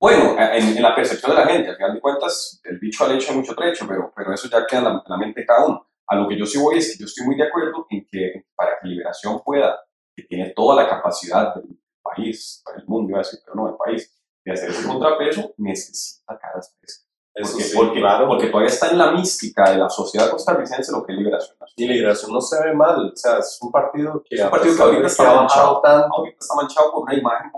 Bueno, en, la percepción de la gente, al final de cuentas, el bicho al hecho mucho trecho, pero, pero eso ya queda en la, mente de cada uno. A lo que yo sí voy es que yo estoy muy de acuerdo en que para que Liberación pueda, que tiene toda la capacidad del país, para el mundo, iba a decir, pero no, el país, de hacer ese contrapeso, necesita cada frescas. Porque, porque, claro. porque, todavía está en la mística de la sociedad costarricense lo que es liberación. Y liberación no se ve mal, o sea, es un partido que, es un partido que ahorita está, manchado, tanto, ahorita está manchado por una imagen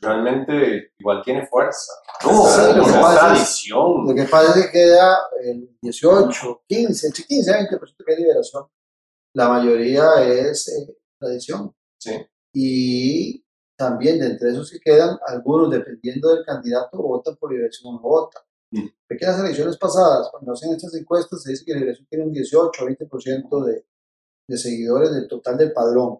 realmente igual tiene fuerza. No, sí, lo, que tradición. lo que pasa es que queda el 18, 15, 15, 20% que es liberación. La mayoría es eh, tradición. Sí. Y también de entre esos que quedan, algunos, dependiendo del candidato, votan por liberación o no votan. Mm. que las elecciones pasadas, cuando hacen estas encuestas, se dice que la elección tiene un 18 o 20% de, de seguidores del total del padrón.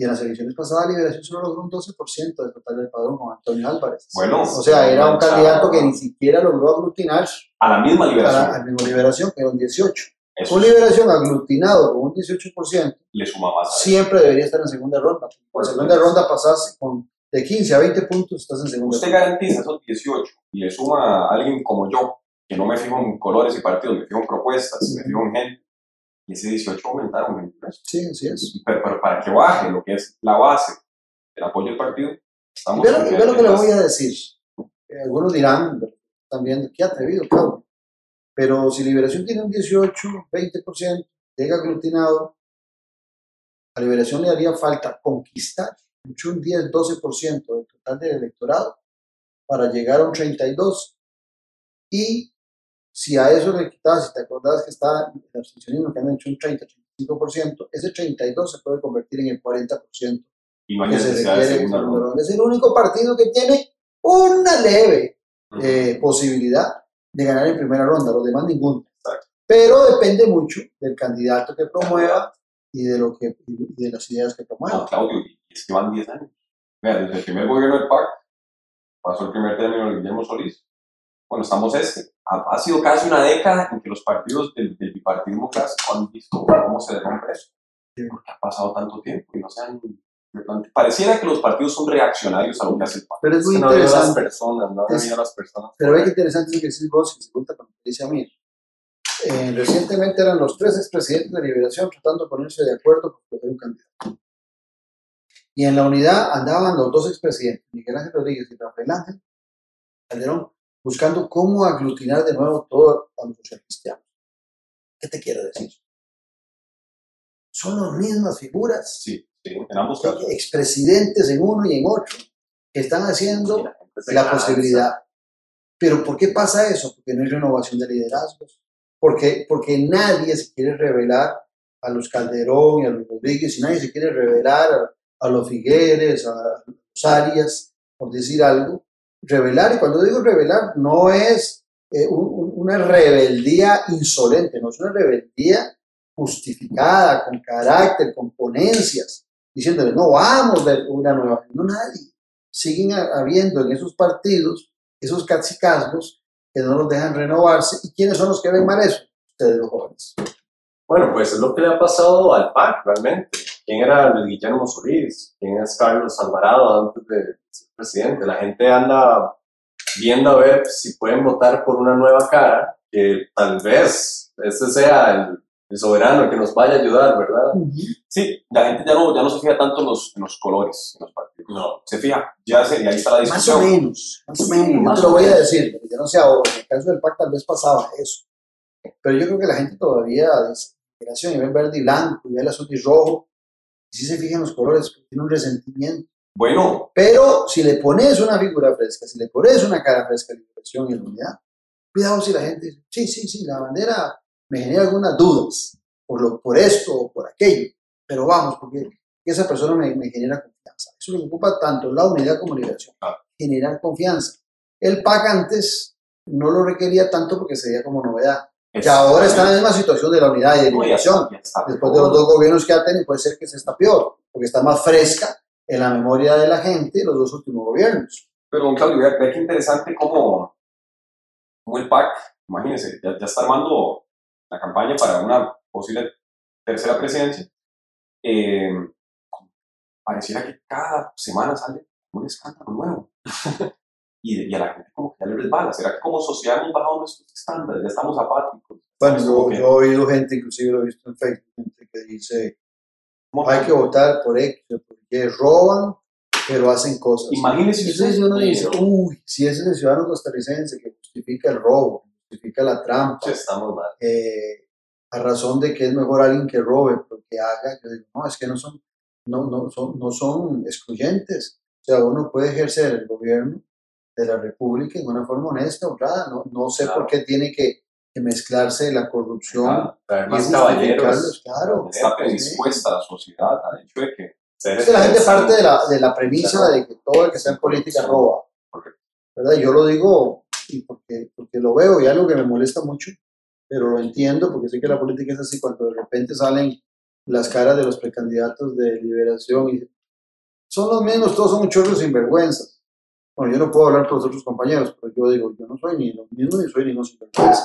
Y en las elecciones pasadas, Liberación solo logró un 12% del total del padrón con Antonio Álvarez. Bueno, o sea, era un candidato que ni siquiera logró aglutinar a la misma Liberación. A la, misma Liberación, que era un 18%. Eso Liberación aglutinado con un 18%, le suma más. Siempre debería estar en segunda ronda. Por segunda ronda pasase con de 15 a 20 puntos estás en segundo. Usted garantiza esos 18 y le suma a alguien como yo, que no me fijo en colores y partidos, me fijo en propuestas, me fijo en gente. y ese 18 aumentaron 20 pesos. Sí, así es. Pero, pero para que baje lo que es la base del apoyo del partido, estamos... Ve lo, lo que le voy a decir. Eh, algunos dirán también, qué atrevido, claro. Pero si Liberación tiene un 18, 20%, llega aglutinado, a Liberación le haría falta conquistar mucho un 10, 12% del total del electorado para llegar a un 32. Y si a eso le quitas, si te acordás que está el abstencionismo que han hecho un 30, 35%, ese 32 se puede convertir en el 40% Y no hay que se requiere. Es el único partido que tiene una leve Ujú. eh, posibilidad de ganar en primera ronda, los demás ninguno. Pero depende mucho del candidato que promueva y de, lo que, y de las ideas que No, promueva. Claudio, que van 10 años. Vea, desde el primer gobierno del PAC, pasó el primer término de Guillermo Solís. Bueno, estamos este. Ha, ha sido casi una década en que los partidos del, del bipartidismo clásico han visto cómo se rompe eso. ¿Por qué ha pasado tanto tiempo y no se han Pareciera que los partidos son reaccionarios a lo que hace el PAC. Pero es muy que no veo las interesante. personas, no Es- veo las personas. Pero ve que interesante eso que decís vos y se junta con lo que dice Amir. Eh, recientemente eran los tres expresidentes de Liberación tratando de ponerse de acuerdo escoger un candidato. Y en la unidad andaban los dos expresidentes, Miguel Ángel Rodríguez y Rafael Ángel Calderón, buscando cómo aglutinar de nuevo todo a los socialcristianos. ¿Qué te quiero decir? Son las mismas figuras, Sí, sí, en ambos casos. expresidentes en uno y en otro, que están haciendo Y la la posibilidad. Pero ¿por qué pasa eso? Porque no hay renovación de liderazgos. Porque, porque nadie se quiere revelar a los Calderón y a los Rodríguez y nadie se quiere revelar a, a los Figueres, a los Arias, por decir algo. Revelar, y cuando digo revelar, no es eh, un- un- una rebeldía insolente, no es una rebeldía justificada, con carácter, con ponencias, diciéndole, no vamos de una nueva, no nadie. Siguen ha- habiendo en esos partidos esos cacicazgos que no los dejan renovarse. ¿Y quiénes son los que ven mal eso? Ustedes los jóvenes. Bueno, pues es lo que le ha pasado al PAC realmente. ¿Quién era Luis Guillermo Solís? ¿Quién es Carlos Alvarado antes de ser presidente? La gente anda viendo a ver si pueden votar por una nueva cara, que tal vez ese sea el, el soberano que nos vaya a ayudar, ¿verdad? Sí, la gente ya no, ya no se fija tanto en los, en los colores, en los partidos. No. Se fija, ya se, y ahí está la Más discusión. o menos, más o menos. Yo más te lo voy a decir, porque ya no sé ahora. En el caso del PAC tal vez pasaba eso. Pero yo creo que la gente todavía de generación y ve verde y blanco y ve el azul y rojo. Y si se fija en los colores, tiene un resentimiento. Bueno, Pero si le pones una figura fresca, si le pones una cara fresca la liberación y la unidad, cuidado si la gente dice, sí, sí, sí, la bandera me genera algunas dudas por, lo, por esto o por aquello, pero vamos, porque esa persona me, me genera confianza. Eso le ocupa tanto la unidad como la liberación, Claro. generar confianza. El PAC antes no lo requería tanto porque se veía como novedad. Ya ahora está en la misma situación de la unidad y de liberación después de los dos gobiernos que ha tenido, puede ser que se está peor, porque está más fresca en la memoria de la gente los dos últimos gobiernos. Pero, don Claudio, vea, vea qué interesante cómo, cómo el PAC, imagínense, ya, ya está armando la campaña para una posible tercera presidencia. Eh, pareciera que cada semana sale un escándalo nuevo. y, y a la gente como que ya le resbala. ¿Será que como sociedad hemos bajado nuestros estándares? Ya estamos apáticos. Bueno, yo, yo he oído gente, inclusive lo he visto en Facebook, gente que dice, hay que votar por X, porque roban, pero hacen cosas. Imagínese. Entonces uno dice, uy, si ese es el ciudadano costarricense que justifica el robo, justifica la trampa, Sí, estamos mal. eh, a razón de que es mejor alguien que robe, pero que haga, yo digo, no, es que no son, no, no son, no son excluyentes. O sea, uno puede ejercer el gobierno de la República en una forma honesta, honrada. No, no sé Claro. por qué tiene que, que mezclarse la corrupción. Justificarlos, caballeros. Claro. está predispuesta la sociedad al hecho de que Ser Es que la gente parte de la, de la premisa de que todo el que está en política roba. ¿Verdad? Yo lo digo y porque, porque lo veo y algo que me molesta mucho, pero lo entiendo porque sé que la política es así cuando de repente salen las caras de los precandidatos de liberación y son los mismos, todos son un chorro sinvergüenzas. Bueno, yo no puedo hablar por los otros compañeros, pero yo digo, yo no soy ni lo mismo ni soy ningún sinvergüenza,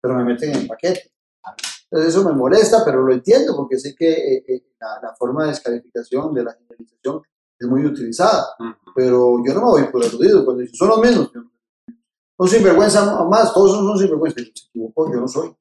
pero me meten en el paquete. Entonces eso me molesta, pero lo entiendo porque sé que eh, eh, la, la forma de descalificación, de la generalización, es muy utilizada. Pero yo no me voy por aludido cuando dicen, son los mismos. Son sinvergüenza más, todos son, son sinvergüenza. Yo, Se equivocó, yo no soy.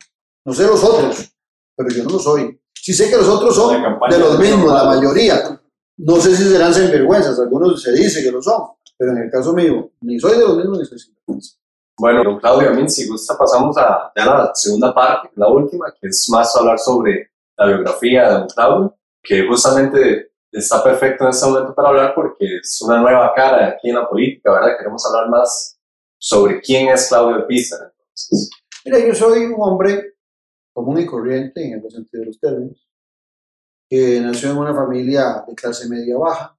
No sé los otros, pero yo no lo soy. Sí sé que los otros son de los mismos, la mayoría. No sé si serán sinvergüenzas, algunos se dice que lo son, pero en el caso mío, ni soy de los mismos ni soy sinvergüenza. Bueno, don Claudio, a mí, si gusta, pasamos a ya la segunda parte, la última, que es más hablar sobre la biografía de don Claudio, que justamente está perfecto en este momento para hablar porque es una nueva cara aquí en la política, ¿verdad? Queremos hablar más sobre quién es Claudio. Entonces, Mira, yo soy un hombre común y corriente en el buen sentido de los términos, que nació en una familia de clase media baja,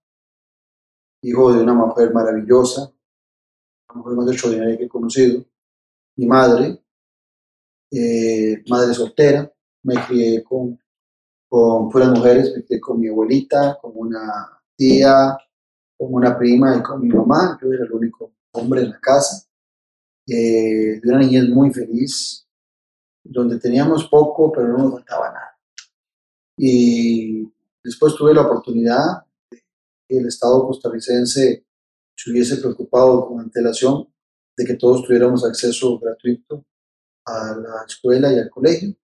hijo de una mujer maravillosa, la mujer más extraordinaria que he conocido, mi madre, eh, madre soltera, me crié con, con puras mujeres, me crié con mi abuelita, con una tía, con una prima y con mi mamá, yo era el único hombre en la casa, eh, de una niñez muy feliz, donde teníamos poco, pero no nos faltaba nada. Y después tuve la oportunidad el Estado costarricense se hubiese preocupado con antelación de que todos tuviéramos acceso gratuito a la escuela y al colegio.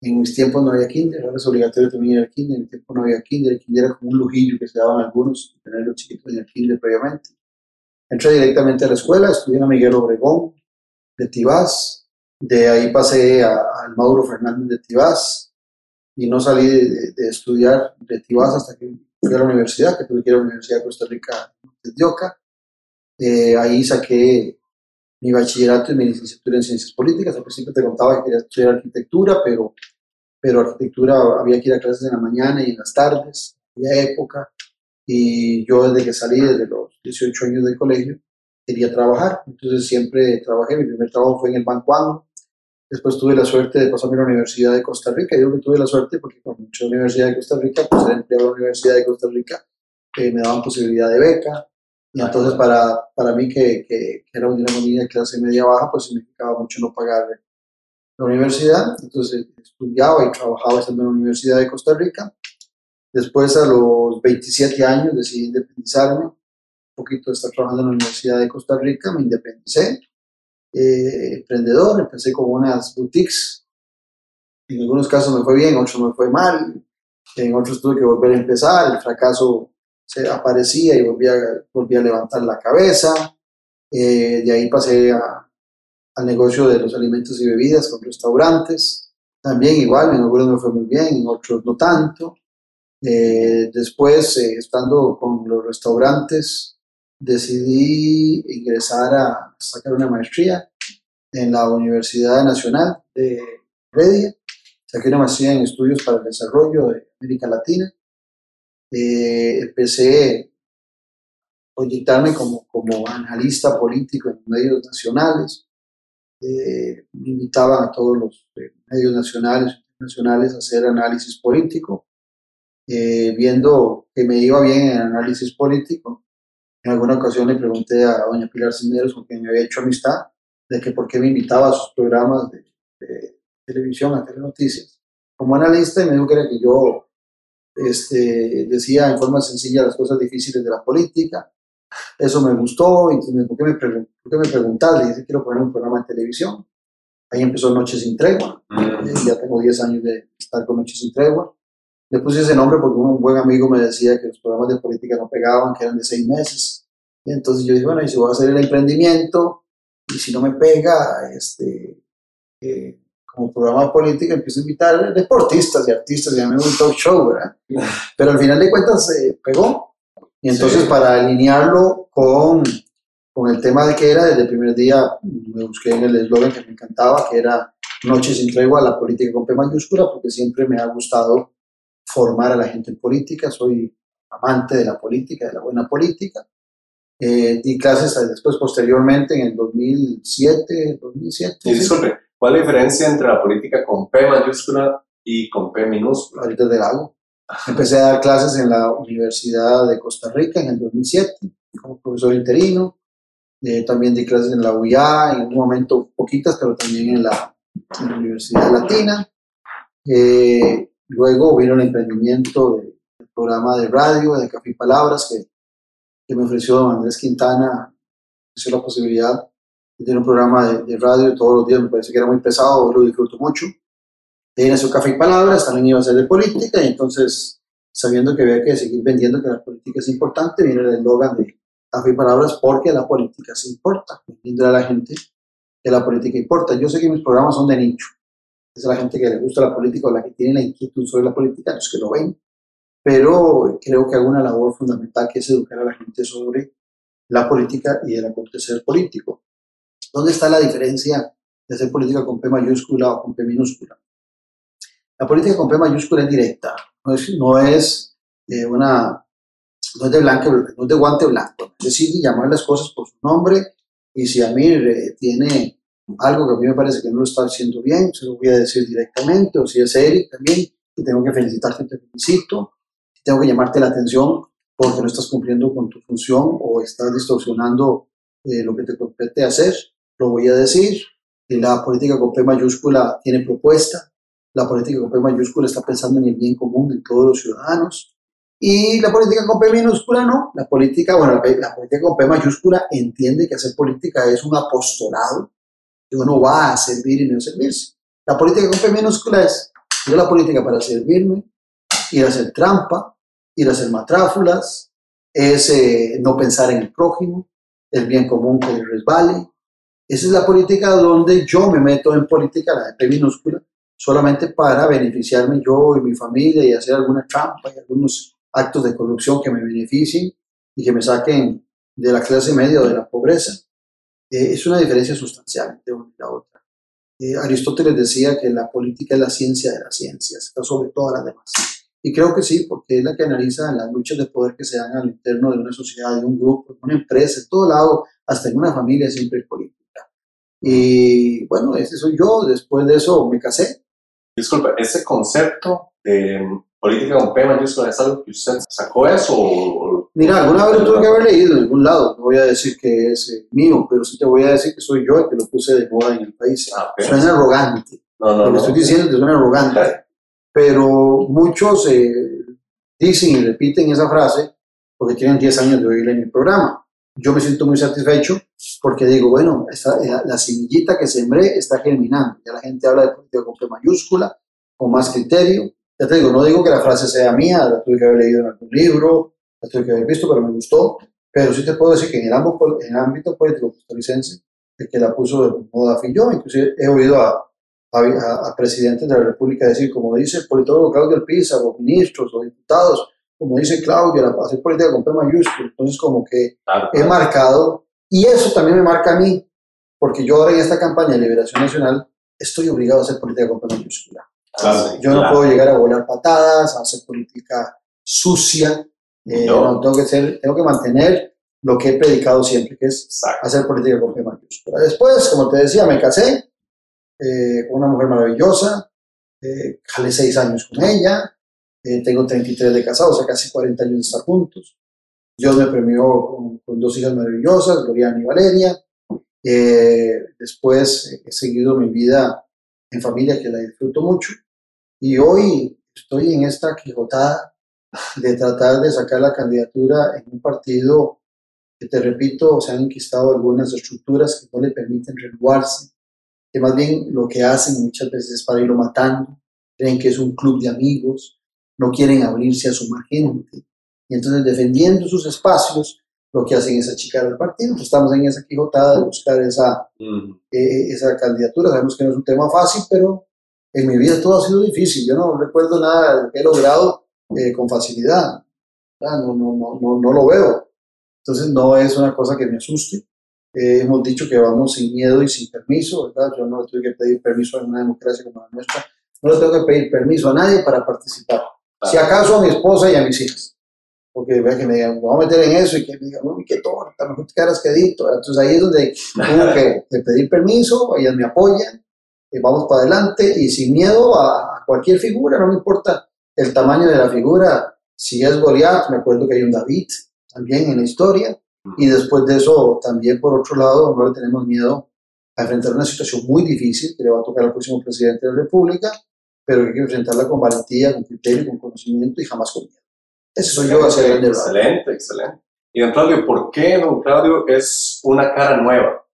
En mis tiempos no había kinder, ahora es obligatorio también ir al kinder, en mi tiempo no había kinder, el kinder era como un lujillo que se daban algunos, tener los chiquitos en el kinder previamente. Entré directamente a la escuela, estudié en Miguel Obregón, de Tibás, de ahí pasé al Mauro Fernández de Tibás y no salí de, de- de estudiar de Tibás hasta que fui a la universidad, que tuve que ir a la Universidad de Costa Rica de Oca. Eh, ahí saqué mi bachillerato y mi licenciatura en ciencias políticas. Al principio te contaba que quería estudiar arquitectura, pero, pero arquitectura había que ir a clases en la mañana y en las tardes, había época. Y yo desde que salí, desde los 18 años del colegio, quería trabajar. Entonces siempre trabajé. Mi primer trabajo fue en el Banco Anglo. Después tuve la suerte de pasarme a la Universidad de Costa Rica. Digo que tuve la suerte porque cuando entré a la Universidad de Costa Rica, pues era empleado de la Universidad de Costa Rica, eh, me daban posibilidad de beca. Y entonces para, para mí, que, que, que era una familia de clase media baja, pues significaba mucho no pagar la universidad. Entonces estudiaba y trabajaba estando en la Universidad de Costa Rica. Después, a los 27 años, decidí independizarme. Un poquito de estar trabajando en la Universidad de Costa Rica, me independicé. Eh, emprendedor, empecé con unas boutiques. En algunos casos me fue bien, otros me fue mal. En otros tuve que volver a empezar. El fracaso se aparecía y volvía, volvía a levantar la cabeza. Eh, de ahí pasé al negocio de los alimentos y bebidas con restaurantes. También igual, en algunos me fue muy bien, en otros no tanto. Eh, después, eh, estando con los restaurantes, decidí ingresar a sacar una maestría en la Universidad Nacional de Heredia. Saqué una maestría en estudios para el desarrollo de América Latina. Eh, empecé a proyectarme como, como analista político en medios nacionales. Eh, me invitaban a todos los eh, medios nacionales e internacionales a hacer análisis político, eh, viendo que me iba bien en análisis político. En alguna ocasión le pregunté a doña Pilar Cisneros, con quien me había hecho amistad, de que por qué me invitaba a sus programas de, de televisión, a Telenoticias, como analista, y me dijo que era que yo este, decía en forma sencilla las cosas difíciles de la política. Eso me gustó, entonces, ¿por qué me, pregun- me? Le dije, quiero poner un programa de televisión. Ahí empezó Noches sin Tregua. Eh, ya tengo 10 años de estar con Noches sin Tregua. Le puse ese nombre porque un buen amigo me decía que los programas de política no pegaban, que eran de seis meses. Y entonces yo dije, bueno, y si voy a hacer el emprendimiento, y si no me pega, este, eh, como programa de política, empiezo a invitar deportistas y artistas, y a mí me un talk show, ¿verdad? Pero al final de cuentas eh, pegó. Y entonces Sí. para alinearlo con, con el tema de que era, desde el primer día me busqué en el eslogan que me encantaba, que era Noche sin tregua, la política con P mayúscula, porque siempre me ha gustado formar a la gente en política, soy amante de la política, de la buena política. Eh, di clases después, posteriormente, en el 2007, 2007. Y disculpe, ¿cuál es la diferencia entre la política con P mayúscula y con P minúscula? ahorita te la hago. Empecé a dar clases en la Universidad de Costa Rica en el 2007 como profesor interino. Eh, también di clases en la UIA, en un momento poquitas, pero también en la, en la Universidad Latina. Eh, luego vino el emprendimiento de- del programa de radio de Café y Palabras que, que me ofreció don Andrés Quintana, ofreció la posibilidad de tener un programa de, de radio todos los días. Me parece que era muy pesado, lo disfruto mucho. Tiene su café y palabras, también iba a ser de política, y entonces, sabiendo que había que seguir vendiendo que la política es importante, viene el eslogan de café y palabras porque la política se importa, vendiendo a la gente que la política importa. Yo sé que mis programas son de nicho, es la gente que le gusta la política o la que tiene la inquietud sobre la política, los que lo ven, pero creo que hago una labor fundamental que es educar a la gente sobre la política y el acontecer político. ¿Dónde está la diferencia de hacer política con P mayúscula o con P minúscula? La política con P mayúscula es directa, no es, no eh, una no es de blanco, guante blanco, es decir, llamar las cosas por su nombre y si Amir eh, tiene algo que a mí me parece que no lo está haciendo bien, se lo voy a decir directamente, o si es Eric también, que tengo que felicitarte, te felicito, tengo que llamarte la atención porque no estás cumpliendo con tu función o estás distorsionando eh, lo que te compete hacer, lo voy a decir. Y la política con P mayúscula tiene propuesta, la política con P mayúscula está pensando en el bien común de todos los ciudadanos. Y la política con P minúscula no, la política, bueno, la, la política con P mayúscula entiende que hacer política es un apostolado, que uno va a servir y no servirse. La política con P minúscula es, yo la política para servirme, ir a hacer trampa, ir a hacer matráfulas, es eh, no pensar en el prójimo, el bien común que le resbale. Esa es la política donde yo me meto en política, la de P minúscula, solamente para beneficiarme yo y mi familia y hacer alguna trampa y algunos actos de corrupción que me beneficien y que me saquen de la clase media o de la pobreza. Eh, es una diferencia sustancial de una y la otra. Eh, Aristóteles decía que la política es la ciencia de las ciencias, está sobre todas las demás. Y creo que sí, porque es la que analiza las luchas de poder que se dan al interno de una sociedad, de un grupo, de una empresa, en todo lado, hasta en una familia siempre hay política. Y bueno, ese soy yo, después de eso me casé. Disculpe, ese concepto de política con P mayúscula es algo que usted sacó eso o... Mira, alguna vez lo tuve que haber leído en algún lado, no voy a decir que es eh, mío, pero sí te voy a decir que soy yo el que lo puse de moda en el país. Ah, ok. Suena arrogante. No, no, lo que no. estoy diciendo que suena arrogante. Pero muchos eh, dicen y repiten esa frase porque tienen 10 años de oírla en mi programa. Yo me siento muy satisfecho porque digo, bueno, esta, la, la semillita que sembré está germinando. Ya la gente habla de política con P mayúscula, con más criterio. Ya te digo, no digo que la frase sea mía, la tuve que haber leído en algún libro, la tuve que haber visto, pero me gustó. Pero sí te puedo decir que en el, ámbito, en el ámbito político costarricense, el que la puso de moda fui yo. Inclusive he oído a, a, a, presidentes de la República decir, como dice el politólogo Claudio Pisa, o ministros, o diputados, como dice Claudio, la hacer política con P mayúscula. Entonces, como que Claro, he marcado, y eso también me marca a mí, porque yo ahora en esta campaña de liberación nacional estoy obligado a hacer política con P mayúscula. Claro, Yo no claro. puedo llegar a volar patadas, a hacer política sucia, eh, No. no, tengo, que ser, tengo que mantener lo que he predicado siempre, que es Exacto. hacer política con P mayúscula. Después, como te decía, me casé eh, con una mujer maravillosa, eh, jalé seis años con ella, eh, tengo 33 de casado, o sea, casi 40 años de estar juntos. Dios me premió con, con dos hijas maravillosas, Gloriana y Valeria. Eh, después he seguido mi vida en familia, que la disfruto mucho. Y hoy estoy en esta quijotada de tratar de sacar la candidatura en un partido que, te repito, se han enquistado algunas estructuras que no le permiten renovarse, que más bien lo que hacen muchas veces es para irlo matando, creen que es un club de amigos, no quieren abrirse a su gente. Y entonces defendiendo sus espacios, lo que hacen es achicar al partido. Entonces, estamos en esa quijotada de buscar esa, Mm, eh, esa candidatura. Sabemos que no es un tema fácil, pero en mi vida todo ha sido difícil. Yo no recuerdo nada que he logrado eh, con facilidad. Ah, No, no, no, no, lo veo. Entonces no es una cosa que me asuste. Eh, hemos dicho que vamos sin miedo y sin permiso, ¿verdad? Yo no le tuve que pedir permiso en una democracia como la nuestra. No le tengo que pedir permiso a nadie para participar. Si acaso a mi esposa y a mis hijas. Porque vea que me digan, vamos a meter en eso y que me digan, uy, qué torta, mejor te quedas quedito. Entonces ahí es donde tuve que, que pedir permiso, ellas me apoyan, eh, vamos para adelante y sin miedo a, a cualquier figura, no me importa el tamaño de la figura. Si es Goliat, me acuerdo que hay un David también en la historia. Y después de eso, también por otro lado, no le tenemos miedo a enfrentar una situación muy difícil que le va a tocar al próximo presidente de la República, pero hay que enfrentarla con valentía, con criterio, con conocimiento y jamás con miedo. Ese soy yo hacia grande. Excelente, excelente. Y don Claudio, ¿por qué don Claudio es una cara nueva?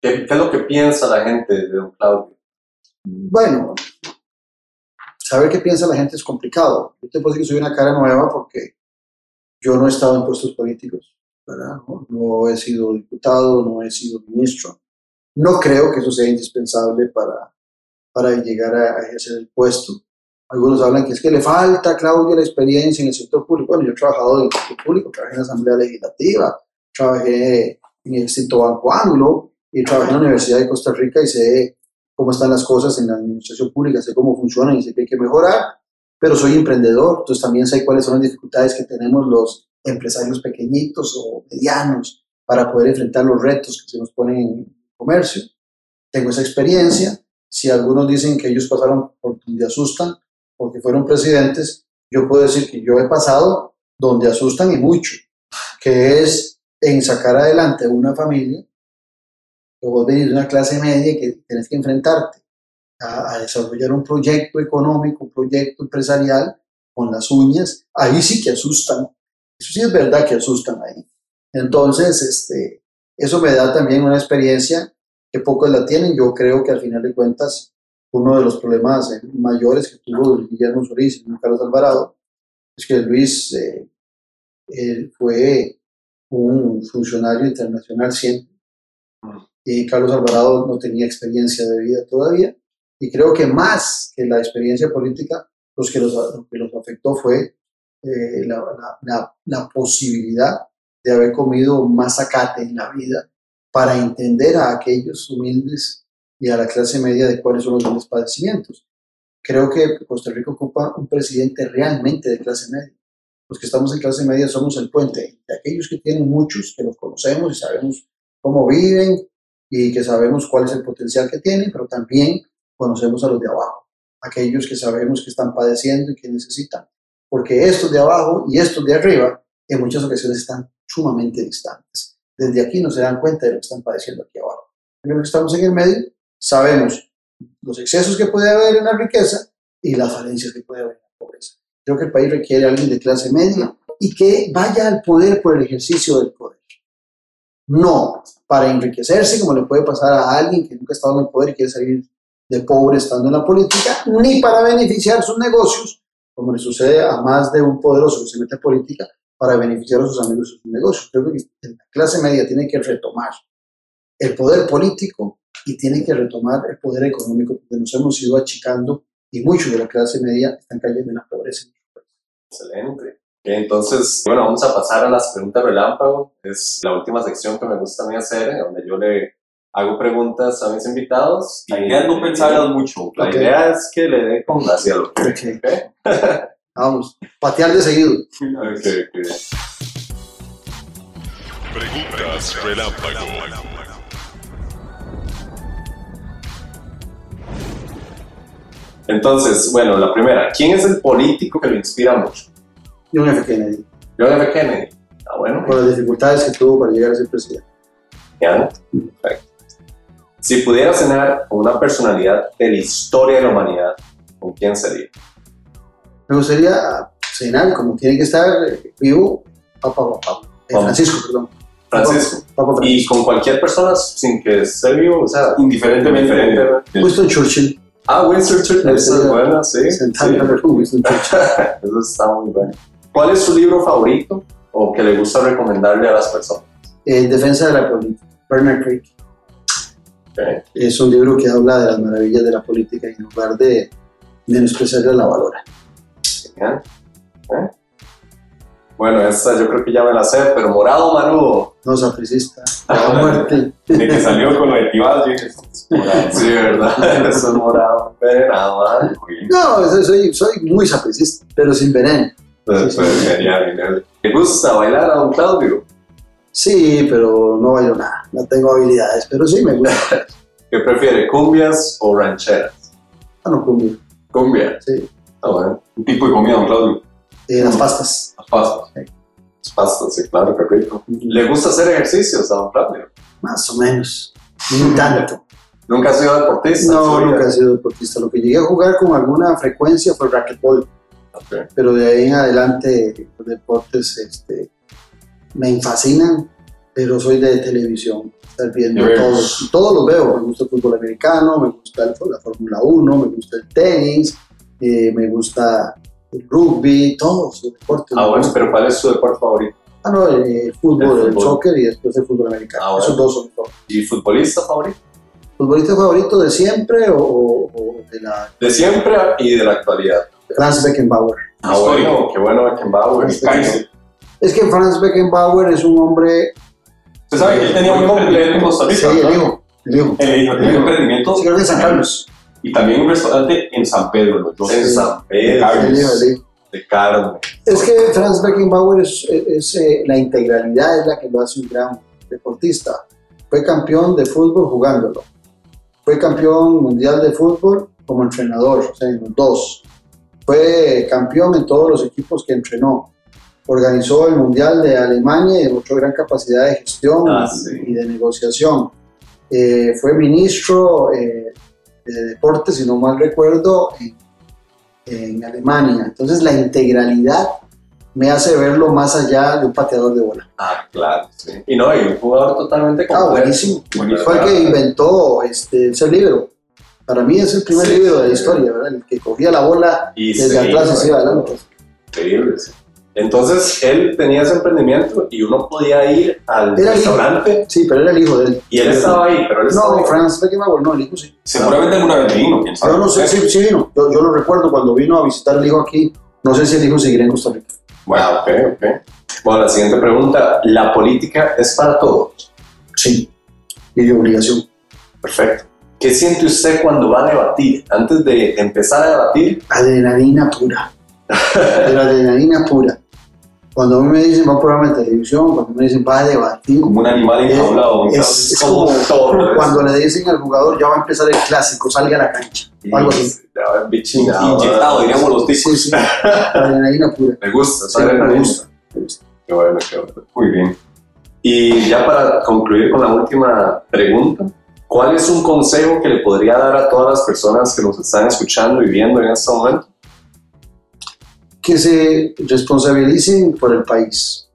¿Qué, qué es lo que piensa la gente de don Claudio? Bueno, saber qué piensa la gente es complicado. Yo te puedo decir que soy una cara nueva porque yo no he estado en puestos políticos, ¿verdad? No, no he sido diputado, no he sido ministro. No creo que eso sea indispensable para, para llegar a, a ejercer el puesto. Algunos hablan que es que le falta a Claudia la experiencia en el sector público. Bueno, yo he trabajado en el sector público, trabajé en la Asamblea Legislativa, trabajé en el Instituto Banco Anglo y trabajé en la Universidad de Costa Rica y sé cómo están las cosas en la administración pública, sé cómo funcionan y sé que hay que mejorar, pero soy emprendedor, entonces también sé cuáles son las dificultades que tenemos los empresarios pequeñitos o medianos para poder enfrentar los retos que se nos ponen en el comercio. Tengo esa experiencia. Si algunos dicen que ellos pasaron por donde asustan, porque fueron presidentes, yo puedo decir que yo he pasado donde asustan y mucho, que es en sacar adelante una familia, que vos venís de una clase media y que tenés que enfrentarte a, a desarrollar un proyecto económico, un proyecto empresarial con las uñas, ahí sí que asustan. Eso sí es verdad que asustan ahí. Entonces, este, eso me da también una experiencia que pocos la tienen. Yo creo que al final de cuentas, uno de los problemas mayores que tuvo Guillermo Solís y Carlos Alvarado es que Luis eh, él fue un funcionario internacional siempre. Y Carlos Alvarado no tenía experiencia de vida todavía. Y creo que más que la experiencia política, los que los, lo que los afectó fue eh, la, la, la, la posibilidad de haber comido más acate en la vida para entender a aquellos humildes y a la clase media de cuáles son los grandes padecimientos. Creo que Costa Rica ocupa un presidente realmente de clase media. Los que estamos en clase media somos el puente de aquellos que tienen muchos, que los conocemos y sabemos cómo viven y que sabemos cuál es el potencial que tienen, pero también conocemos a los de abajo, aquellos que sabemos que están padeciendo y que necesitan. Porque estos de abajo y estos de arriba en muchas ocasiones están sumamente distantes. Desde aquí no se dan cuenta de lo que están padeciendo aquí abajo. Los que estamos en el medio sabemos los excesos que puede haber en la riqueza y las falencias que puede haber en la pobreza. Creo que el país requiere a alguien de clase media y que vaya al poder por el ejercicio del poder. No para enriquecerse, como le puede pasar a alguien que nunca ha estado en el poder y quiere salir de pobre estando en la política, ni para beneficiar sus negocios, como le sucede a más de un poderoso que se mete a política para beneficiar a sus amigos y sus negocios. Creo que la clase media tiene que retomar el poder político y tiene que retomar el poder económico, porque nos hemos ido achicando y muchos de la clase media están cayendo en la pobreza. Excelente. Entonces, bueno, vamos a pasar a las preguntas relámpago. Es la última sección que me gusta a mí hacer, donde yo le hago preguntas a mis invitados. La idea es no pensarlas mucho. La Ok. idea es que le dé con hacia lo que Ok. Vamos, patear de seguido. Ok, ok. Preguntas relámpago. Entonces, bueno, la primera, ¿quién es el político que lo inspira mucho? John F. Kennedy, John F. Kennedy. Ah, bueno, por las dificultades que tuvo para llegar a ser presidente. ya. Perfecto. Si pudiera cenar con una personalidad de la historia de la humanidad, ¿con quién sería? Me gustaría cenar, como tiene que estar eh, vivo, Papa, Papa, eh, Vamos. Francisco, perdón. Francisco. Papa Y Francisco. con cualquier persona sin que esté vivo, o sea, Indiferentemente Winston Churchill. Ah, Winston Churchill, esa es buena, sí. Sentar sí. con Winston Churchill. Eso está muy bueno. ¿Cuál es su libro favorito o que le gusta recomendarle a las personas? En defensa de la política, Bernard Crick. Ok. Es un libro que habla de las maravillas de la política y en lugar de menospreciarla, la valora. Genial. ¿Eh? Bueno, esta yo creo que ya me la sé, pero morado manudo. No sapricista, a muerte. de que salió con lo de dije, Sí, ¿verdad? Eso es morado. Nada más. No, soy- soy, muy sapricista, pero sin veneno. Pues, pues, genial, genial. ¿Le gusta bailar a don Claudio? Sí, pero no bailo nada. No tengo habilidades, pero sí me gusta. ¿Qué prefiere, cumbias o rancheras? Ah, no, cumbia. Cumbia. Sí. Ah, bueno. Un tipo de comida, don Claudio. Eh, las pastas. Las pastas. Las pastas, sí, claro, qué rico. ¿Le gusta hacer ejercicios a don Claudio? Más o menos. Ni tanto. ¿Nunca ha sido deportista? No, nunca he sido deportista. Lo que llegué a jugar con alguna frecuencia fue racquetball. Ok. Pero de ahí en adelante los deportes este, me fascinan, pero soy de televisión. Estar viendo todos. Todos los veo. Me gusta el fútbol americano, me gusta el- la Fórmula 1, me gusta el tenis, eh, me gusta el rugby, todos los deportes. Ah, bueno, pero ¿cuál es su deporte favorito? Ah, no, el fútbol, El el, fútbol. soccer y después el fútbol americano. Ah, bueno. Esos dos son todos. ¿Y futbolista favorito? ¿Futbolista favorito de siempre o, de la De siempre y de la actualidad. Franz Beckenbauer? Ah, bueno, qué bueno Beckenbauer. El. Es que Franz Beckenbauer es un hombre. Usted sabe que él tenía un emprendimiento en Costa Sí, Rica. el ¿no? hijo. El hijo. Un emprendimiento Sí, creo que San Carlos. Y también un restaurante en San Pedro. Los dos. En San Pedro, de carne. Es que Franz Beckenbauer es, es, eh, la integralidad es la que lo hace un gran deportista. Fue campeón de fútbol jugándolo. Fue campeón mundial de fútbol como entrenador, o sea, en los dos. Fue campeón en todos los equipos que entrenó. Organizó el mundial de Alemania y demostró gran capacidad de gestión Ah, y- sí. y de negociación. Eh, fue ministro eh, de deportes, si no mal recuerdo, en, en Alemania. Entonces la integralidad me hace verlo más allá de un pateador de bola. Ah, claro, sí. Y no, y un jugador totalmente Ah, completo. buenísimo. Buenísimo. Fue el que inventó este, ese libro. Para mí es el primer Sí, libro de la historia, ¿verdad? El que cogía la bola Y desde sí, atrás y se iba adelante. Increíble, sí. Entonces, él tenía ese emprendimiento y uno podía ir al Era restaurante Sí, pero era el hijo de él. y él estaba ahí, pero él estaba No. Franz Beckenbauer, no, el hijo sí. Seguramente alguna vez vino, quién sabe. Yo no sé si sí vino. Yo, yo lo recuerdo cuando vino a visitar el hijo aquí. No sé si el hijo seguirá en Costa Rica. Bueno, ok, ok. Bueno, la siguiente pregunta. ¿La política es para todos? Sí. Y de obligación. Perfecto. ¿Qué siente usted cuando va a debatir? Antes de empezar a debatir, Adrenalina pura. Adrenalina pura. Cuando a mí me dicen va a un programa de televisión, cuando me dicen va a debatir, Como un animal enjaulado. es, es como como todo. cuando le dicen al jugador ya va a empezar el clásico, salga a la cancha. Algo así. Inyectado, diríamos los ticos. Sí, sí. Adrenalina pura. Me gusta, Sí, me adrenalina. gusta. me gusta. Qué bueno, qué bueno. Muy bien. Y ya para concluir con la última pregunta, ¿cuál es un consejo que le podría dar a todas las personas que nos están escuchando y viendo en este momento? Que se responsabilicen por el país.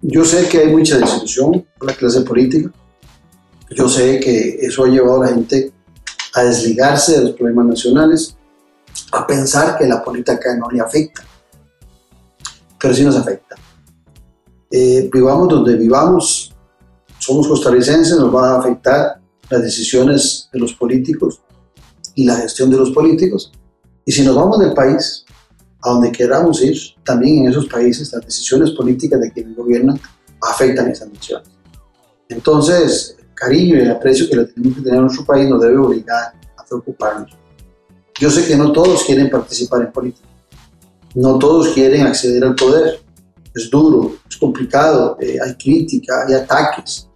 Yo sé que hay mucha desilusión por la clase política. Yo sé que eso ha llevado a la gente a desligarse de los problemas nacionales, a pensar que la política no le afecta. Pero sí nos afecta. Eh, vivamos donde vivamos, somos costarricenses, nos va a afectar las decisiones de los políticos y la gestión de los políticos. Y si nos vamos del país, a donde queramos ir, también en esos países las decisiones políticas de quienes gobiernan afectan esas naciones. Entonces, cariño y el aprecio que le tenemos que tener a nuestro país nos debe obligar a preocuparnos. Yo sé que no todos quieren participar en política, no todos quieren acceder al poder. Es duro, es complicado, eh, hay crítica, hay ataques,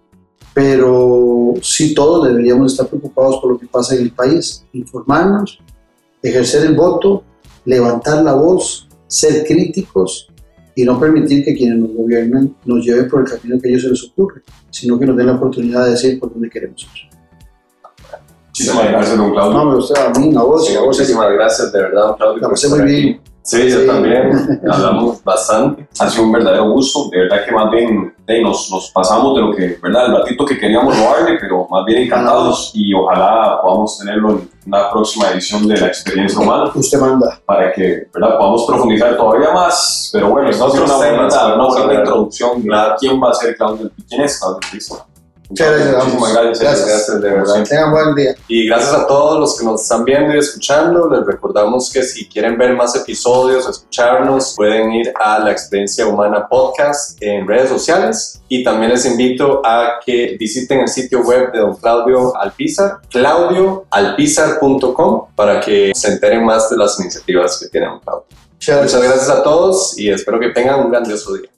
pero sí todos deberíamos estar preocupados por lo que pasa en el país, informarnos, ejercer el voto, levantar la voz, ser críticos y no permitir que quienes nos gobiernan nos lleven por el camino que a ellos se les ocurre, sino que nos den la oportunidad de decir por dónde queremos ir. Muchísimas gracias, don Claudio. No, me gusta a mí, a vos, Sí, a vos, muchísimas gracias, de verdad, Claudio. La pasé muy aquí. Sí, yo Sí. también. Hablamos bastante. Ha sido un verdadero gusto, de verdad que más bien eh, nos, nos pasamos de lo que, ¿verdad? El ratito que queríamos robarle, pero más bien encantados y ojalá podamos tenerlo en una próxima edición de la experiencia humana Usted manda. para que, ¿verdad? Podamos profundizar todavía más, pero bueno, sido Otros una bonita, una vamos a bonita ver. introducción quién va a ser Claudio, quién es Claudio Cristo. Muchas gracias, Muchísimas gracias. Gracias. Gracias, de verdad. Tengan buen día. Y gracias a todos los que nos están viendo y escuchando. Les recordamos que si quieren ver más episodios, escucharnos, pueden ir a la Experiencia Humana Podcast en redes sociales. Y también les invito a que visiten el sitio web de don Claudio Alpizar, claudioalpizar.com, para que se enteren más de las iniciativas que tiene don Claudio. Muchas gracias a todos y espero que tengan un grandioso día.